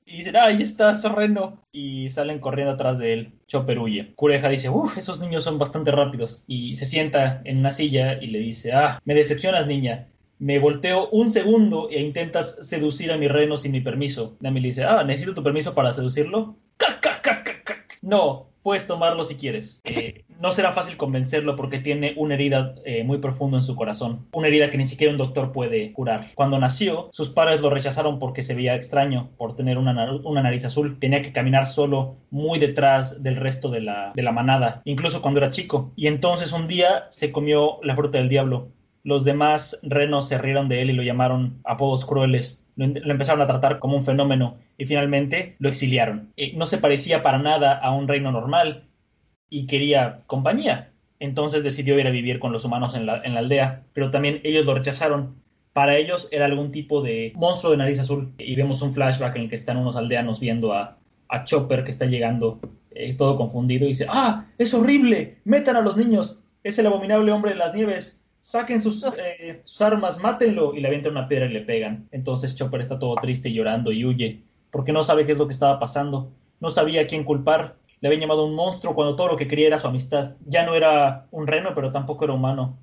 y dicen, ahí está Reno. Y salen corriendo atrás de él. Chopper huye. Cureja dice, uff, esos niños son bastante rápidos. Y se sienta en una silla y le dice, ah, me decepcionas, niña. Me volteo un segundo e intentas seducir a mi reno sin mi permiso. Nami le dice, ah, ¿necesito tu permiso para seducirlo? No, puedes tomarlo si quieres. Eh, no será fácil convencerlo porque tiene una herida eh, muy profunda en su corazón, una herida que ni siquiera un doctor puede curar. Cuando nació, sus padres lo rechazaron porque se veía extraño por tener una, nariz azul. Tenía que caminar solo, muy detrás del resto de la, de la manada, incluso cuando era chico. Y entonces un día se comió la fruta del diablo. Los demás renos se rieron de él y lo llamaron apodos crueles lo, empezaron a tratar como un fenómeno y finalmente lo exiliaron. Eh, no se parecía para nada a un reino normal y quería compañía. Entonces decidió ir a vivir con los humanos en la, aldea, pero también ellos lo rechazaron. Para ellos era algún tipo de monstruo de nariz azul. Y vemos un flashback en el que están unos aldeanos viendo a, Chopper que está llegando eh, todo confundido y dice, ¡ah! ¡Es horrible! ¡Metan a los niños! Es el abominable hombre de las nieves saquen eh, sus, armas, mátenlo, y le avientan una piedra y le pegan. Entonces Chopper está todo triste y llorando y huye, porque no sabe qué es lo que estaba pasando, no sabía a quién culpar, le habían llamado un monstruo cuando todo lo que quería era su amistad. Ya no era un reno, pero tampoco era humano.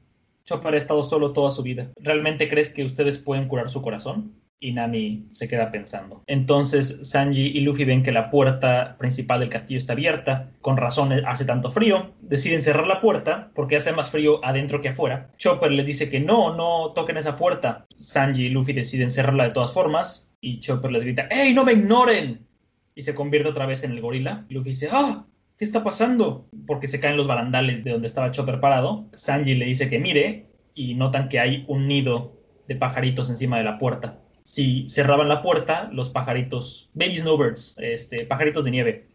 Chopper ha estado solo toda su vida. ¿Realmente crees que ustedes pueden curar su corazón? Y Nami se queda pensando. Entonces Sanji y Luffy ven que la puerta principal del castillo está abierta, con razón hace tanto frío, deciden cerrar la puerta porque hace más frío adentro que afuera. Chopper les dice que no, no toquen esa puerta. Sanji y Luffy deciden cerrarla de todas formas y Chopper les grita, ¡Ey, no me ignoren! Y se convierte otra vez en el gorila. Luffy dice, ¡Ah! ¿Qué está pasando? Porque se caen los barandales de donde estaba Chopper parado. Sanji le dice que mire y notan que hay un nido de pajaritos encima de la puerta si cerraban la puerta, los pajaritos, baby snowbirds, este, pajaritos de nieve,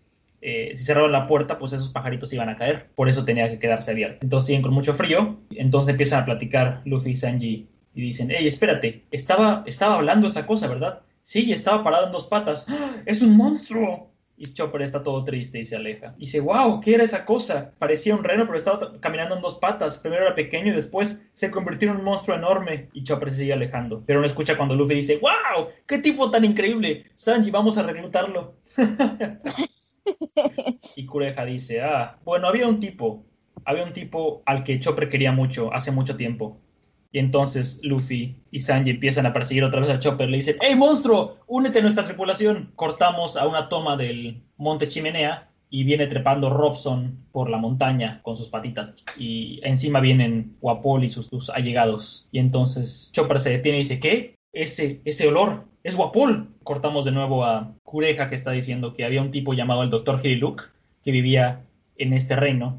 eh, si cerraban la puerta, pues esos pajaritos iban a caer. Por eso tenía que quedarse abierto. Entonces siguen con mucho frío. Entonces empiezan a platicar Luffy y Sanji y dicen, hey, espérate, estaba, estaba hablando esa cosa, ¿verdad? Sí, estaba parado en dos patas. ¡Ah! ¡Es un monstruo! Y Chopper está todo triste y se aleja. Dice, wow, ¿qué era esa cosa? Parecía un reno, pero estaba caminando en dos patas. Primero era pequeño y después se convirtió en un monstruo enorme. Y Chopper se sigue alejando. Pero no escucha cuando Luffy dice, wow, qué tipo tan increíble. Sanji, vamos a reclutarlo. [laughs] y Kureha dice, ah, bueno, había un tipo. Había un tipo al que Chopper quería mucho, hace mucho tiempo. Y entonces Luffy y Sanji empiezan a perseguir otra vez a Chopper. Le dicen, ¡Hey monstruo! Únete a nuestra tripulación. Cortamos a una toma del monte Chimenea y viene trepando Robson por la montaña con sus patitas. Y encima vienen Wapol y sus, allegados. Y entonces Chopper se detiene y dice, ¿qué? Ese, ese olor, es Wapol. Cortamos de nuevo a Kureha que está diciendo que había un tipo llamado el Dr. Hiriluk que vivía en este reino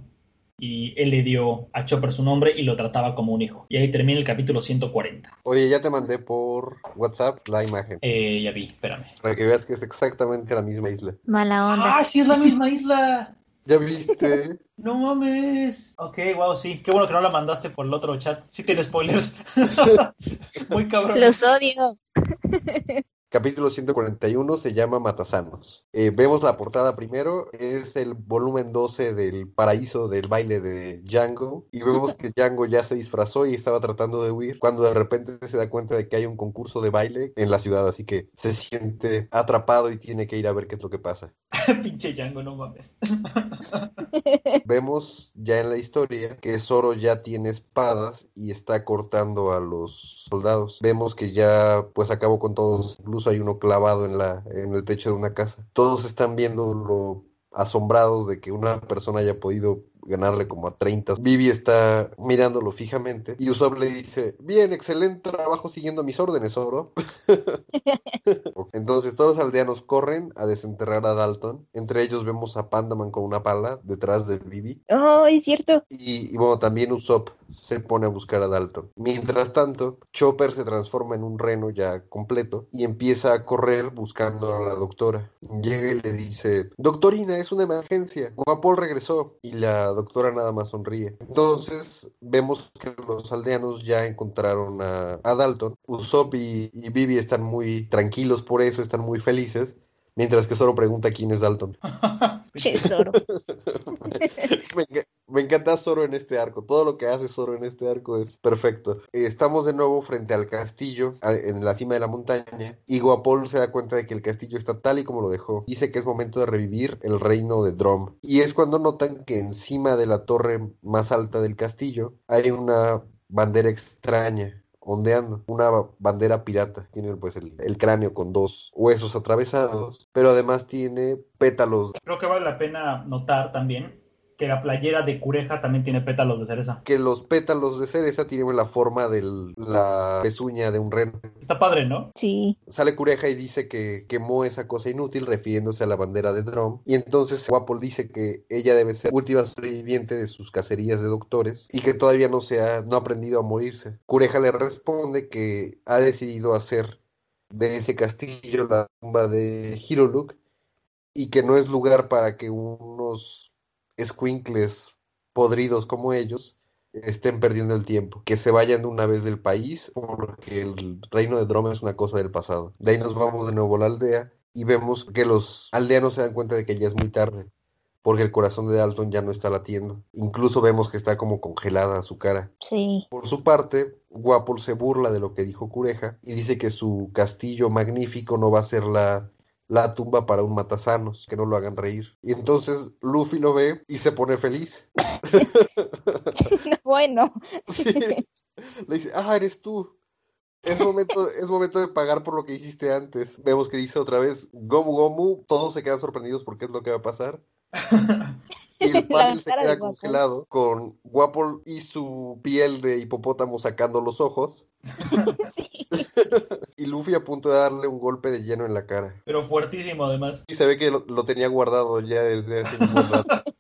y él le dio a Chopper su nombre y lo trataba como un hijo. Y ahí termina el capítulo 140. Oye, ya te mandé por WhatsApp la imagen. Eh, ya vi, espérame. Para que veas que es exactamente la misma isla. Mala onda. ¡Ah, sí es la misma isla! [laughs] ¿Ya viste? ¡No mames! Ok, wow, sí. Qué bueno que no la mandaste por el otro chat. Sí tiene spoilers. [laughs] [laughs] Muy cabrón. Los odio. Capítulo 141 se llama Matasanos. Eh, vemos la portada primero, es el volumen 12 del paraíso del baile de Django. Y vemos que Django ya se disfrazó y estaba tratando de huir, cuando de repente se da cuenta de que hay un concurso de baile en la ciudad, así que se siente atrapado y tiene que ir a ver qué es lo que pasa. [laughs] Pinche Django, no mames. [laughs] Vemos ya en la historia que Zoro ya tiene espadas y está cortando a los soldados. Vemos que ya pues acabó con todos, hay uno clavado en la en el techo de una casa. Todos están viendo lo asombrados de que una persona haya podido ganarle como a 30. Vivi está mirándolo fijamente y Usopp le dice, bien, excelente trabajo siguiendo mis órdenes, Zoro. [laughs] Entonces todos los aldeanos corren a desenterrar a Dalton. Entre ellos vemos a Pandaman con una pala detrás de Vivi. Oh, es cierto. Y, y bueno, también Usopp se pone a buscar a Dalton. Mientras tanto, Chopper se transforma en un reno ya completo y empieza a correr buscando a la doctora. Llega y le dice, Doctorina, es una emergencia. Guapol regresó. Y la doctora nada más sonríe. Entonces vemos que los aldeanos ya encontraron a, a Dalton. Usopp y, y Vivi están muy tranquilos por eso, están muy felices. Mientras que Zoro pregunta quién es Dalton. [laughs] Che, Zoro. [laughs] me, enca- me encanta Zoro en este arco. Todo lo que hace Zoro en este arco es perfecto. Eh, Estamos de nuevo frente al castillo, en la cima de la montaña, y Guapol se da cuenta de que el castillo está tal y como lo dejó. Dice que es momento de revivir el reino de Drom. Y es cuando notan que encima de la torre más alta del castillo hay una bandera extraña ondeando, una bandera pirata. Tiene pues el cráneo con dos huesos atravesados, pero además tiene pétalos Creo que vale la pena notar también que la playera de Cureja también tiene pétalos de cereza. que los pétalos de cereza tienen la forma de la pezuña de un reno. Está padre, ¿no? Sí. Sale Cureja y dice que quemó esa cosa inútil refiriéndose a la bandera de Drum. Y entonces Guapol dice que ella debe ser última sobreviviente de sus cacerías de doctores y que todavía no se ha, no ha aprendido a morirse. Cureja le responde que ha decidido hacer de ese castillo la tumba de Hiroluk y que no es lugar para que unos escuincles podridos como ellos estén perdiendo el tiempo, que se vayan de una vez del país porque el reino de Droma es una cosa del pasado. De ahí nos vamos de nuevo a la aldea y vemos que los aldeanos se dan cuenta de que ya es muy tarde porque el corazón de Dalton ya no está latiendo. Incluso vemos que está como congelada su cara. Sí. Por su parte, Guapol se burla de lo que dijo Cureja y dice que su castillo magnífico no va a ser la, la tumba para un matasanos, que no lo hagan reír. Y entonces Luffy lo ve y se pone feliz. [laughs] bueno. [laughs] Sí. Le dice, ah, eres tú. Es momento, es momento de pagar por lo que hiciste antes. Vemos que dice otra vez, Gomu Gomu, todos se quedan sorprendidos porque es lo que va a pasar. [laughs] Y el panel se queda congelado con Guapol y su piel de hipopótamo sacando los ojos. Sí. Y Luffy a punto de darle un golpe de lleno en la cara. Pero fuertísimo además. Y se ve que lo, lo tenía guardado ya desde hace un buen rato. [laughs]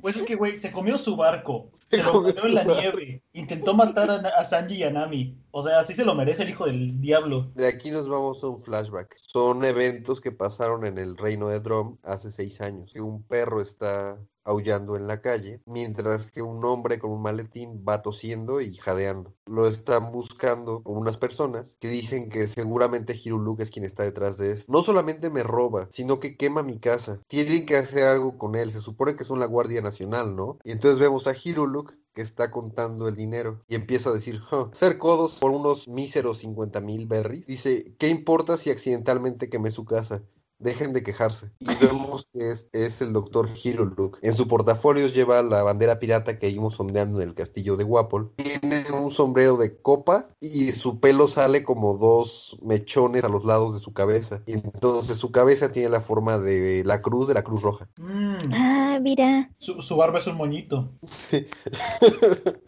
Pues es que, güey, se comió su barco, Se se, lo comió metió en la barco. nieve, intentó matar a, a Sanji y a Nami. O sea, así se lo merece el hijo del diablo. De aquí nos vamos a un flashback. Son eventos que pasaron en el reino de Drum hace seis años. Que un perro está aullando en la calle, mientras que un hombre con un maletín va tosiendo y jadeando. Lo están buscando con unas personas que dicen que seguramente Hiruluk es quien está detrás de eso. No solamente me roba, sino que quema mi casa. Tienen que hacer algo con él. Se supone que son la Guardia Nacional, ¿no? Y entonces vemos a Hiruluk que está contando el dinero y empieza a decir, "Huh, ser codos por unos míseros 50 mil berries. Dice, ¿qué importa si accidentalmente quemé su casa? Dejen de quejarse. Y vemos que es, es el doctor Hiruluk. En su portafolio lleva la bandera pirata que vimos ondeando en el castillo de Guapol. Tiene un sombrero de copa y su pelo sale como dos mechones a los lados de su cabeza. Y entonces su cabeza tiene la forma de la cruz de la Cruz Roja. Mm, Ah, mira. Su, su barba es un moñito. Sí. [laughs]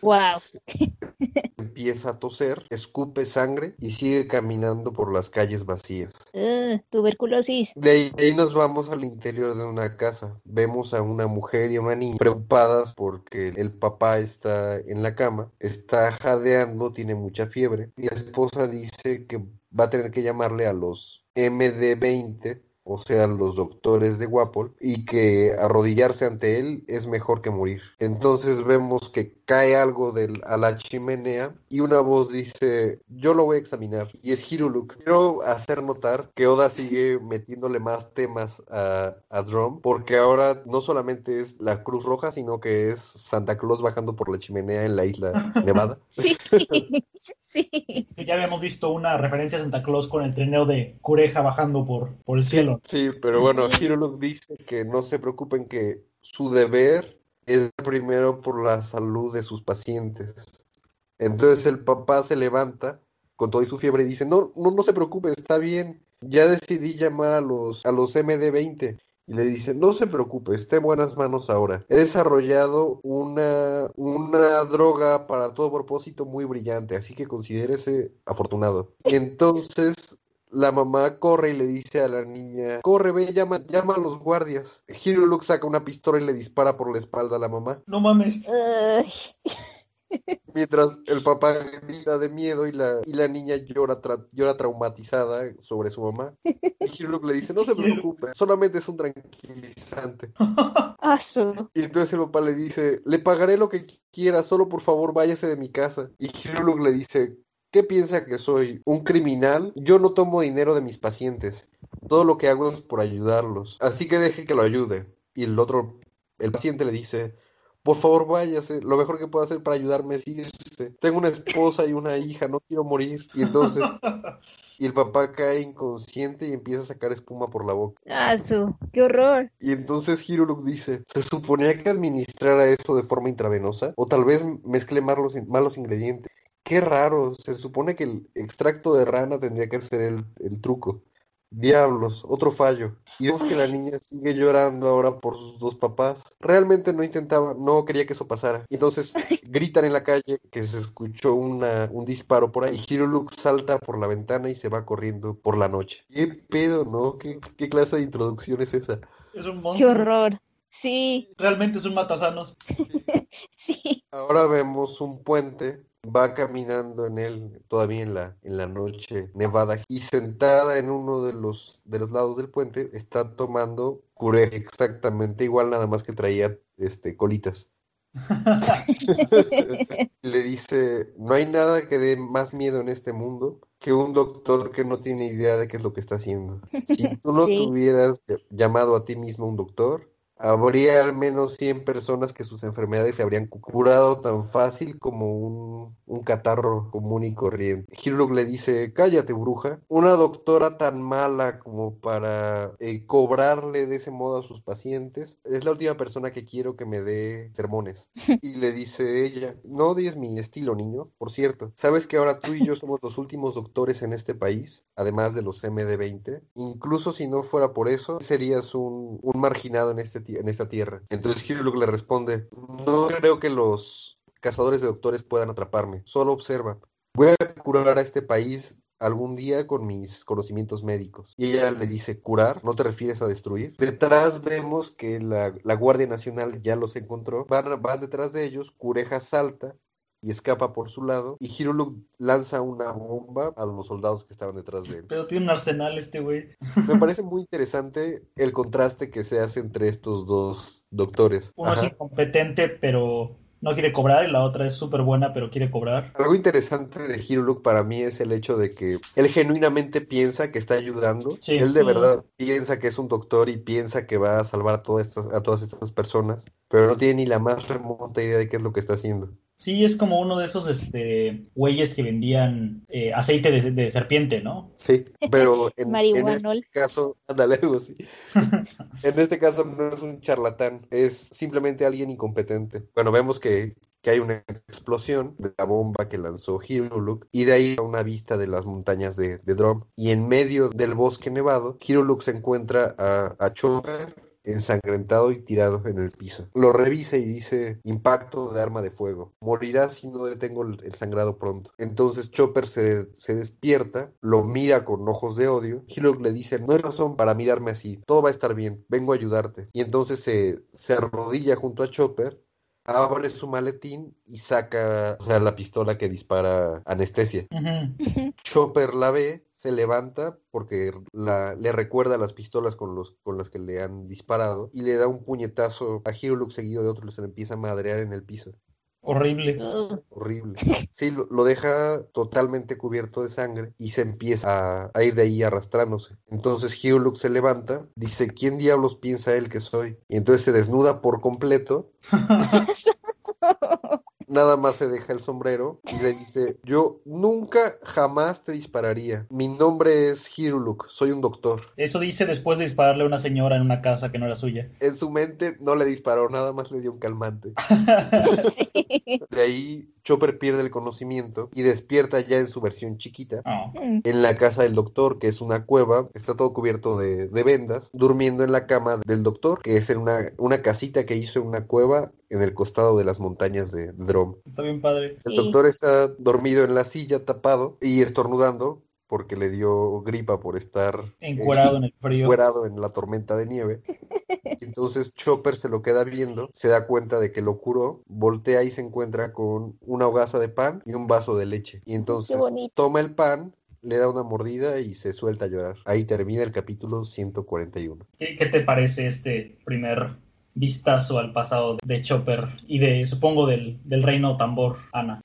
Wow. Empieza a toser, escupe sangre y sigue caminando por las calles vacías. Uh, tuberculosis. De ahí, de ahí nos vamos al interior de una casa. Vemos a una mujer y a una niña preocupadas porque el papá está en la cama, está jadeando, tiene mucha fiebre y la esposa dice que va a tener que llamarle a los MD20 o sea, los doctores de Wapol, y que arrodillarse ante él es mejor que morir. Entonces vemos que cae algo del, a la chimenea y una voz dice, yo lo voy a examinar. Y es Hiruluk. Quiero hacer notar que Oda sigue metiéndole más temas a, a Drum, porque ahora no solamente es la Cruz Roja, sino que es Santa Claus bajando por la chimenea en la isla Nevada. [laughs] Sí. sí. Que ya habíamos visto una referencia a Santa Claus con el trineo de Cureja bajando por, por el cielo. Sí, pero bueno, Hiruluk dice que no se preocupen que su deber es primero por la salud de sus pacientes. Entonces el papá se levanta con toda su fiebre y dice, no, no, no se preocupe, está bien. Ya decidí llamar a los, a los MD20. Y le dice, no se preocupe, esté en buenas manos ahora. He desarrollado una, una droga para todo propósito muy brillante, así que considérese afortunado. Y [laughs] entonces la mamá corre y le dice a la niña, corre, ve, llama, llama a los guardias. Hiruluk saca una pistola y le dispara por la espalda a la mamá. No mames. Ay. [laughs] Mientras el papá grita de miedo y la, y la niña llora, tra- llora traumatizada sobre su mamá. Y Hiruluk le dice, no se [laughs] preocupe, solamente es un tranquilizante. [laughs] Asu. Y entonces el papá le dice, le pagaré lo que quiera, solo por favor váyase de mi casa. Y Hiruluk le dice, ¿qué piensa que soy? ¿Un criminal? Yo no tomo dinero de mis pacientes. Todo lo que hago es por ayudarlos. Así que deje que lo ayude. Y el otro, el paciente le dice, por favor váyase, lo mejor que puedo hacer para ayudarme es irse. Tengo una esposa y una hija, no quiero morir. Y entonces, [laughs] y el papá cae inconsciente y empieza a sacar espuma por la boca. Asu. Qué horror. Y entonces Hiruluk dice, ¿se suponía que administrara eso de forma intravenosa? O tal vez malos, malos ingredientes. Qué raro, se supone que el extracto de rana tendría que ser el, el truco. Diablos, otro fallo. Y vemos que la niña sigue llorando ahora por sus dos papás. Realmente no intentaba, no quería que eso pasara. Entonces gritan en la calle que se escuchó una, un disparo por ahí. Y Hiruluk salta por la ventana y se va corriendo por la noche. ¿Qué pedo, no? ¿Qué, qué clase de introducción es esa? Es un Qué monstruo. horror. Sí, Realmente es un matasanos. [laughs] sí. Ahora vemos un puente, va caminando en él todavía en la, en la noche nevada y sentada en uno de los, de los lados del puente está tomando curé exactamente igual, nada más que traía este, colitas. [laughs] Le dice, no hay nada que dé más miedo en este mundo que un doctor que no tiene idea de qué es lo que está haciendo. Si tú no Sí. tuvieras llamado a ti mismo un doctor, habría al menos 100 personas que sus enfermedades se habrían cu- curado tan fácil como un, un catarro común y corriente. Hiruluk le dice, cállate, bruja. Una doctora tan mala como para eh, cobrarle de ese modo a sus pacientes, es la última persona que quiero que me dé sermones. [laughs] Y le dice ella, no odies mi estilo, niño. Por cierto, ¿sabes que ahora tú y yo somos los últimos doctores en este país? Además de los MD20. Incluso si no fuera por eso, serías un, un marginado en, este, en esta tierra. Entonces Hiruluk le responde, no creo que los cazadores de doctores puedan atraparme. Solo observa. Voy a curar a este país algún día con mis conocimientos médicos. Y ella le dice, ¿curar? ¿No te refieres a destruir? Detrás vemos que la, la Guardia Nacional ya los encontró. Van, van detrás de ellos, Cureja salta y escapa por su lado. Y Hiruluk lanza una bomba a los soldados que estaban detrás de él. Pero tiene un arsenal este güey. Me parece muy interesante el contraste que se hace entre estos dos doctores. Uno es incompetente, pero no quiere cobrar, y la otra es súper buena, pero quiere cobrar. Algo interesante de Hiruluk para mí es el hecho de que él genuinamente piensa que está ayudando. Sí. él de Sí. verdad piensa que es un doctor y piensa que va a salvar a todas estas, a todas estas personas, pero no tiene ni la más remota idea de qué es lo que está haciendo. Sí, es como uno de esos este, güeyes que vendían eh, aceite de, de serpiente, ¿no? Sí, pero [laughs] en, este caso, ándale, algo así. [laughs] En este caso no es un charlatán, es simplemente alguien incompetente. Bueno, vemos que, que hay una explosión de la bomba que lanzó Hiruluk y de ahí una vista de las montañas de, de Drum. Y en medio del bosque nevado, Hiruluk se encuentra a, a Chopper ensangrentado y tirado en el piso. Lo revisa y dice, impacto de arma de fuego. Morirá si no detengo el, sangrado pronto. Entonces Chopper se, se despierta, lo mira con ojos de odio. Hillock le dice, no hay razón para mirarme así, todo va a estar bien, vengo a ayudarte. Y entonces se, se arrodilla junto a Chopper abre su maletín y saca o sea, la pistola que dispara anestesia. Chopper la ve, se levanta porque la- le recuerda las pistolas con, los, con las que le han disparado y le da un puñetazo a Hiruluk seguido de otro, se le empieza a madrear en el piso. Horrible. Horrible. Sí, lo, lo deja totalmente cubierto de sangre y se empieza a, a ir de ahí arrastrándose. Entonces Hyoluk se levanta, dice, ¿quién diablos piensa él que soy? Y entonces se desnuda por completo, [laughs] [laughs] [laughs] nada más se deja el sombrero y le dice, yo nunca jamás te dispararía. Mi nombre es Hiruluk, soy un doctor. Eso dice después de dispararle a una señora en una casa que no era suya. En su mente no le disparó, nada más le dio un calmante. [laughs] Sí. De ahí Chopper pierde el conocimiento y despierta ya en su versión chiquita. Oh. Mm. en la casa del doctor, que es una cueva, está todo cubierto de, de vendas, durmiendo en la cama del doctor, que es en una, una casita que hizo en una cueva en el costado de las montañas de Drom. Está bien padre. El Sí. doctor está dormido en la silla, tapado y estornudando porque le dio gripa por estar Encuerado en el frío. encuerado en la tormenta de nieve. Y [laughs] entonces Chopper se lo queda viendo, se da cuenta de que lo curó, voltea y se encuentra con una hogaza de pan y un vaso de leche. Y entonces toma el pan, le da una mordida y se suelta a llorar. Ahí termina el capítulo 141. ¿Qué, qué te parece este primer vistazo al pasado de Chopper y de, supongo, del, del reino tambor, Ana?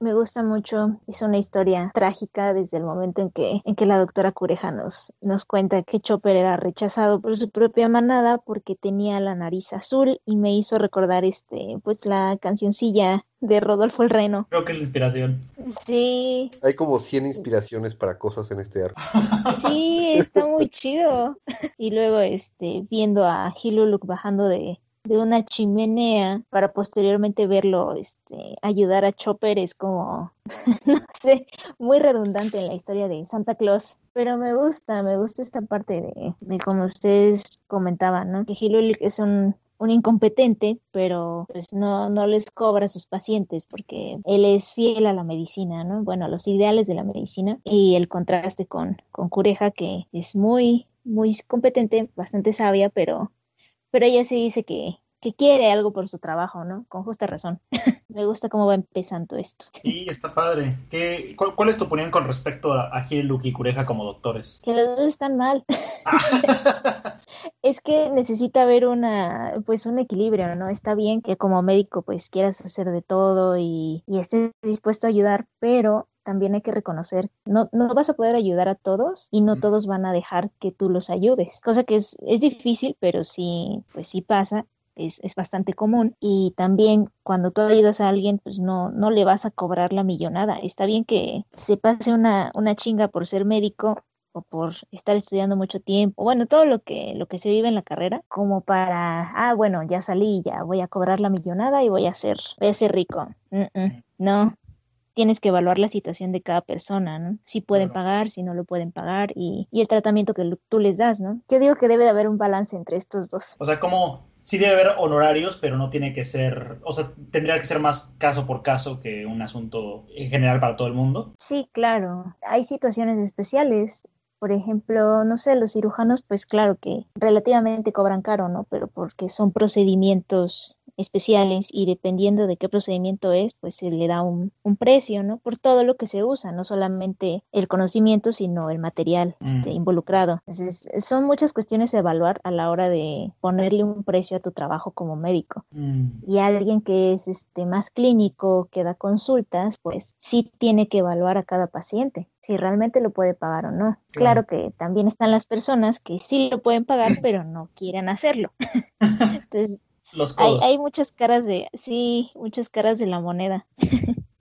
Me gusta mucho. Es una historia trágica desde el momento en que, en que la doctora Cureja nos, nos cuenta que Chopper era rechazado por su propia manada porque tenía la nariz azul y me hizo recordar este, pues la cancioncilla de Rodolfo el Reno. Creo que es la inspiración. Sí, Hay como 100 inspiraciones para cosas en este arco. [laughs] sí, está muy chido. Y luego este, viendo a Hiluluk bajando de, de una chimenea para posteriormente verlo este, ayudar a Chopper es como, [laughs] no sé, muy redundante en la historia de Santa Claus. Pero me gusta, me gusta esta parte de, de como ustedes comentaban, ¿no? Que Hiluluk es un, un incompetente, pero pues no, no les cobra a sus pacientes porque él es fiel a la medicina, ¿no? Bueno, a los ideales de la medicina y el contraste con, con Cureja, que es muy, muy competente, bastante sabia, pero, pero ella sí dice que, que quiere algo por su trabajo, ¿no? Con justa razón. [laughs] Me gusta cómo va empezando esto. Sí, está padre. ¿Qué, cuál, cuál es tu opinión con respecto a, a Hiluk y Cureja como doctores? Que los dos están mal. [laughs] Es que necesita haber una, pues un equilibrio, ¿no? Está bien que como médico pues quieras hacer de todo y, y estés dispuesto a ayudar, pero también hay que reconocer, no, no vas a poder ayudar a todos y no todos van a dejar que tú los ayudes, cosa que es, es difícil, pero sí, pues sí pasa. Es, es bastante común y también cuando tú ayudas a alguien pues no, no le vas a cobrar la millonada. Está bien que se pase una, una chinga por ser médico, o por estar estudiando mucho tiempo, bueno, todo lo que, lo que se vive en la carrera, como para, ah, bueno, ya salí, ya voy a cobrar la millonada y voy a ser, voy a ser rico. Mm, mm, no, tienes que evaluar la situación de cada persona, ¿no? Si pueden Claro. pagar, si no lo pueden pagar y, y el tratamiento que lo- tú les das, ¿no? Yo digo que debe de haber un balance entre estos dos. O sea, como sí debe haber honorarios, pero no tiene que ser, o sea, tendría que ser más caso por caso que un asunto en general para todo el mundo. Sí, claro. Hay situaciones especiales. Por ejemplo, no sé, los cirujanos, pues claro que relativamente cobran caro, ¿no? Pero porque son procedimientos especiales y dependiendo de qué procedimiento es, pues se le da un, un precio, ¿no? Por todo lo que se usa, no solamente el conocimiento, sino el material Mm. este, involucrado. Entonces, son muchas cuestiones a evaluar a la hora de ponerle un precio a tu trabajo como médico Mm, y alguien que es este más clínico, que da consultas, pues sí tiene que evaluar a cada paciente, si realmente lo puede pagar o no. Claro que también están las personas que sí lo pueden pagar, pero no quieren hacerlo. [laughs] Entonces, Los hay, hay muchas caras de, sí, muchas caras de la moneda.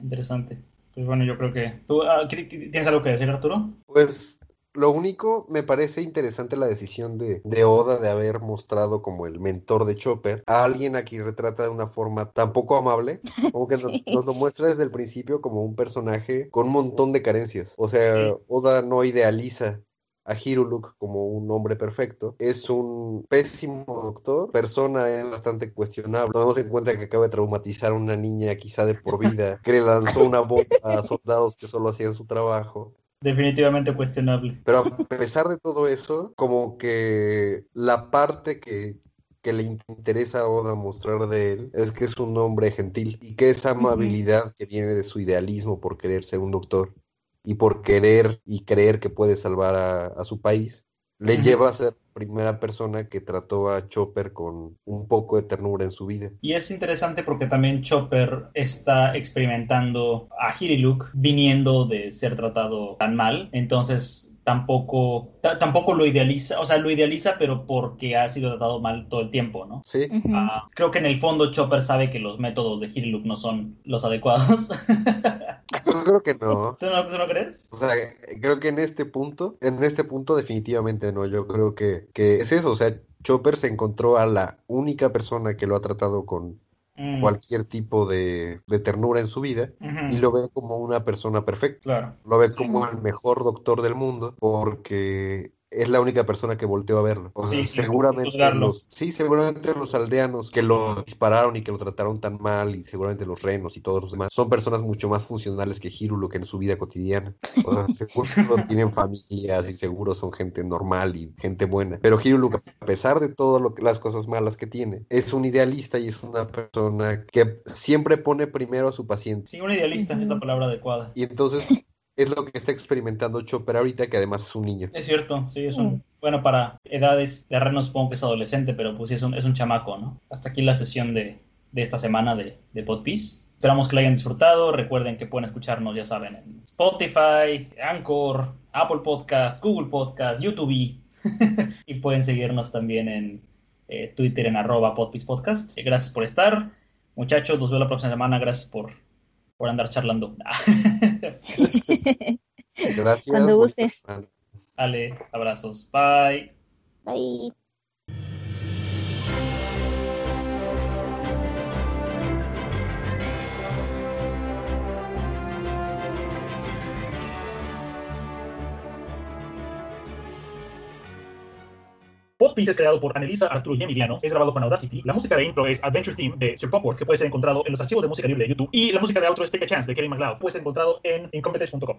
Interesante. Pues bueno, yo creo que... ¿Tú ah, ¿qui- qui- tienes algo que decir, Arturo? Pues lo único, me parece interesante la decisión de, de Oda de haber mostrado como el mentor de Chopper a alguien a quien retrata de una forma tan poco amable, [laughs] como que nos, Sí. nos lo muestra desde el principio como un personaje con un montón de carencias. O sea. Oda no idealiza a Hiruluk como un hombre perfecto. Es un pésimo doctor, persona es bastante cuestionable. Tomemos en cuenta que acaba de traumatizar a una niña quizá de por vida, que le lanzó una bomba a soldados que solo hacían su trabajo. Definitivamente cuestionable. Pero a pesar de todo eso, como que la parte que, que le interesa a Oda mostrar de él es que es un hombre gentil y que esa amabilidad que viene de su idealismo por querer ser un doctor y por querer y creer que puede salvar a, a su país, le lleva a ser la primera persona que trató a Chopper con un poco de ternura en su vida. Y es interesante porque también Chopper está experimentando a Hiriluk viniendo de ser tratado tan mal. Entonces tampoco, ta- tampoco lo idealiza, o sea, lo idealiza pero porque ha sido tratado mal todo el tiempo, ¿no? Sí. Ah, creo que en el fondo Chopper sabe que los métodos de Hiriluk no son los adecuados. yo creo que no. [laughs] ¿Tú no, tú no crees? O sea, creo que en este punto, en este punto definitivamente no. Yo creo que, que es eso. O sea, Chopper se encontró a la única persona que lo ha tratado con Mm, cualquier tipo de, de ternura en su vida y lo ve como una persona perfecta. Claro. Lo ve Sí. como el mejor doctor del mundo porque es la única persona que volteó a verlo. O sea, Sí, seguramente los, sí, seguramente los aldeanos que lo dispararon y que lo trataron tan mal y seguramente los renos y todos los demás son personas mucho más funcionales que Hirulo que en su vida cotidiana. O sea, [laughs] seguro tienen familias y seguro son gente normal y gente buena. Pero Hirulo, a pesar de todas las cosas malas que tiene, es un idealista y es una persona que siempre pone primero a su paciente. Sí, un idealista es la palabra adecuada. Y entonces es lo que está experimentando Chopper ahorita, que además es un niño. Es cierto, sí, es un... Mm. Bueno, para edades de Reno supongo que es adolescente, pero pues sí es un, es un chamaco, ¿no? Hasta aquí la sesión de, de esta semana de, de Podpiece. Esperamos que la hayan disfrutado. Recuerden que pueden escucharnos, ya saben, en Spotify, Anchor, Apple Podcast, Google Podcast, YouTube. [laughs] y pueden seguirnos también en eh, Twitter en arroba Podpiece Podcast. Gracias por estar. Muchachos, los veo la próxima semana. Gracias por, por andar charlando. [laughs] Gracias. Cuando gustes. semana. Ale, abrazos. Bye. Bye. Podpiece es creado por Anelisa, Arturo y Emiliano. Es grabado con Audacity. La música de intro es Adventure Theme de Sir Popworth, que puede ser encontrado en los archivos de música libre de YouTube. Y la música de outro es Take a Chance de Kevin MacLeod. Puede ser encontrado en incompetence.com.